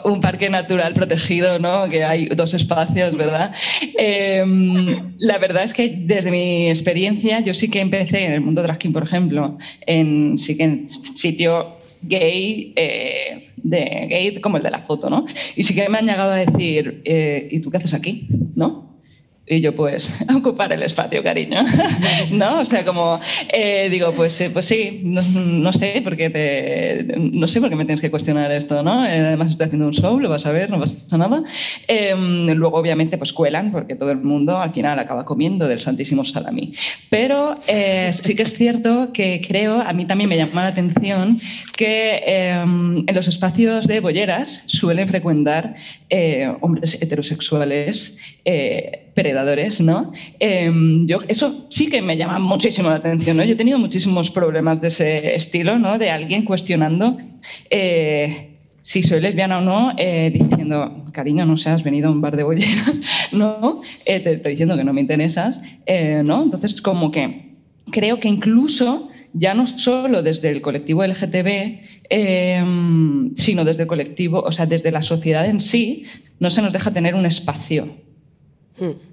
un parque natural protegido, ¿no? Que hay dos espacios, ¿verdad? Em, la verdad es que desde mi experiencia, yo sí que empecé en el mundo drag por ejemplo, en, sí que en sitio gay, eh, de gay como el de la foto, ¿no? Y sí que me han llegado a decir, eh, ¿y tú qué haces aquí? ¿No? Y yo, pues, ocupar el espacio, cariño. ¿No? O sea, como, eh, digo, pues, eh, pues sí, no, sé por qué te, no sé por qué me tienes que cuestionar esto, ¿no? Eh, además estoy haciendo un show, lo vas a ver, no pasa nada. Em, luego, obviamente, pues cuelan, porque todo el mundo al final acaba comiendo del santísimo salami. Pero sí que es cierto que creo, a mí también me llama la atención que em, en los espacios de bolleras suelen frecuentar hombres heterosexuales predadores, ¿no? Em, yo, eso sí que me llama muchísimo la atención, ¿no? Yo he tenido muchísimos problemas de ese estilo, ¿no? De alguien cuestionando eh, si soy lesbiana o no, eh, diciendo, cariño, no seas venido a un bar de bolleras, ¿no? Eh, te estoy diciendo que no me interesas, ¿no? Entonces, como que creo que incluso ya no solo desde el colectivo LGTB, em, sino desde el colectivo, o sea, desde la sociedad en sí, no se nos deja tener un espacio. Hmm.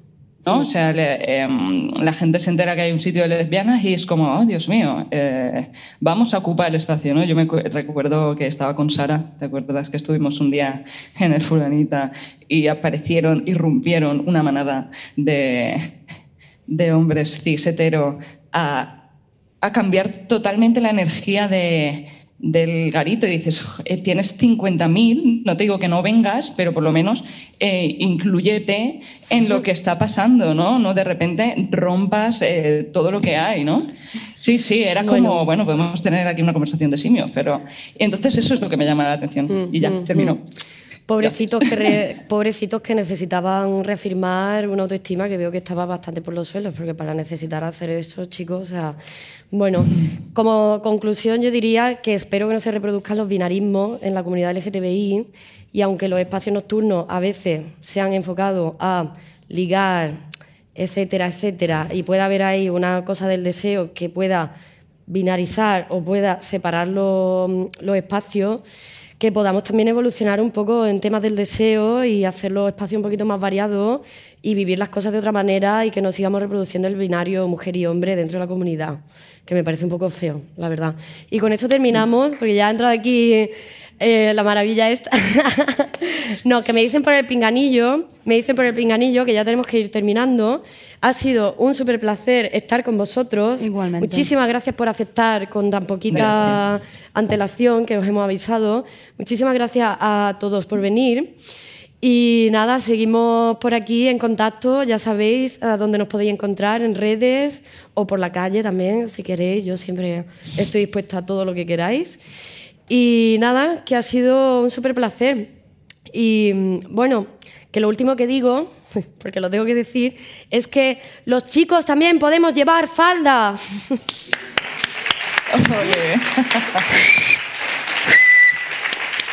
¿No? O sea, em, la gente se entera que hay un sitio de lesbianas y es como, oh, Dios mío, eh, vamos a ocupar el espacio, ¿no? Yo me recuerdo que estaba con Sara, ¿te acuerdas que estuvimos un día en el fulanita y aparecieron, irrumpieron una manada de, de hombres cis hetero a, a cambiar totalmente la energía de del garito y dices, eh, tienes 50.000, no te digo que no vengas, pero por lo menos eh, incluyete en lo que está pasando, ¿no? No de repente rompas eh, todo lo que hay, ¿no? Sí, sí, era como, bueno, podemos tener aquí una conversación de simios, pero entonces eso es lo que me llama la atención. y ya, mm, termino. Mm. Pobrecitos que, pobrecitos que necesitaban reafirmar una autoestima que veo que estaba bastante por los suelos, porque para necesitar hacer eso, chicos, o sea, bueno, como conclusión yo diría que espero que no se reproduzcan los binarismos en la comunidad LGTBI y aunque los espacios nocturnos a veces se han enfocado a ligar, etcétera, etcétera, y pueda haber ahí una cosa del deseo que pueda binarizar o pueda separar los, los espacios, que podamos también evolucionar un poco en temas del deseo y hacer los espacios un poquito más variados y vivir las cosas de otra manera y que no sigamos reproduciendo el binario mujer y hombre dentro de la comunidad, que me parece un poco feo, la verdad. Y con esto terminamos, porque ya ha entrado aquí eh, la maravilla esta. no, que me dicen por el pinganillo, me dicen por el pinganillo que ya tenemos que ir terminando. Ha sido un súper placer estar con vosotros. Igualmente. Muchísimas gracias por aceptar con tan poquita antelación que os hemos avisado. Muchísimas gracias a todos por venir. Y nada, seguimos por aquí en contacto. Ya sabéis a dónde nos podéis encontrar en redes o por la calle también, si queréis. Yo siempre estoy dispuesta a todo lo que queráis. Y nada, que ha sido un súper placer. Y mm, bueno, que lo último que digo, porque lo tengo que decir, es que los chicos también podemos llevar falda.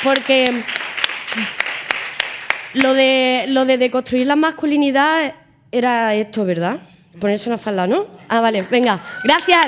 Porque lo de, lo de deconstruir la masculinidad era esto, ¿verdad? Ponerse una falda, ¿no? Ah, vale, venga, gracias.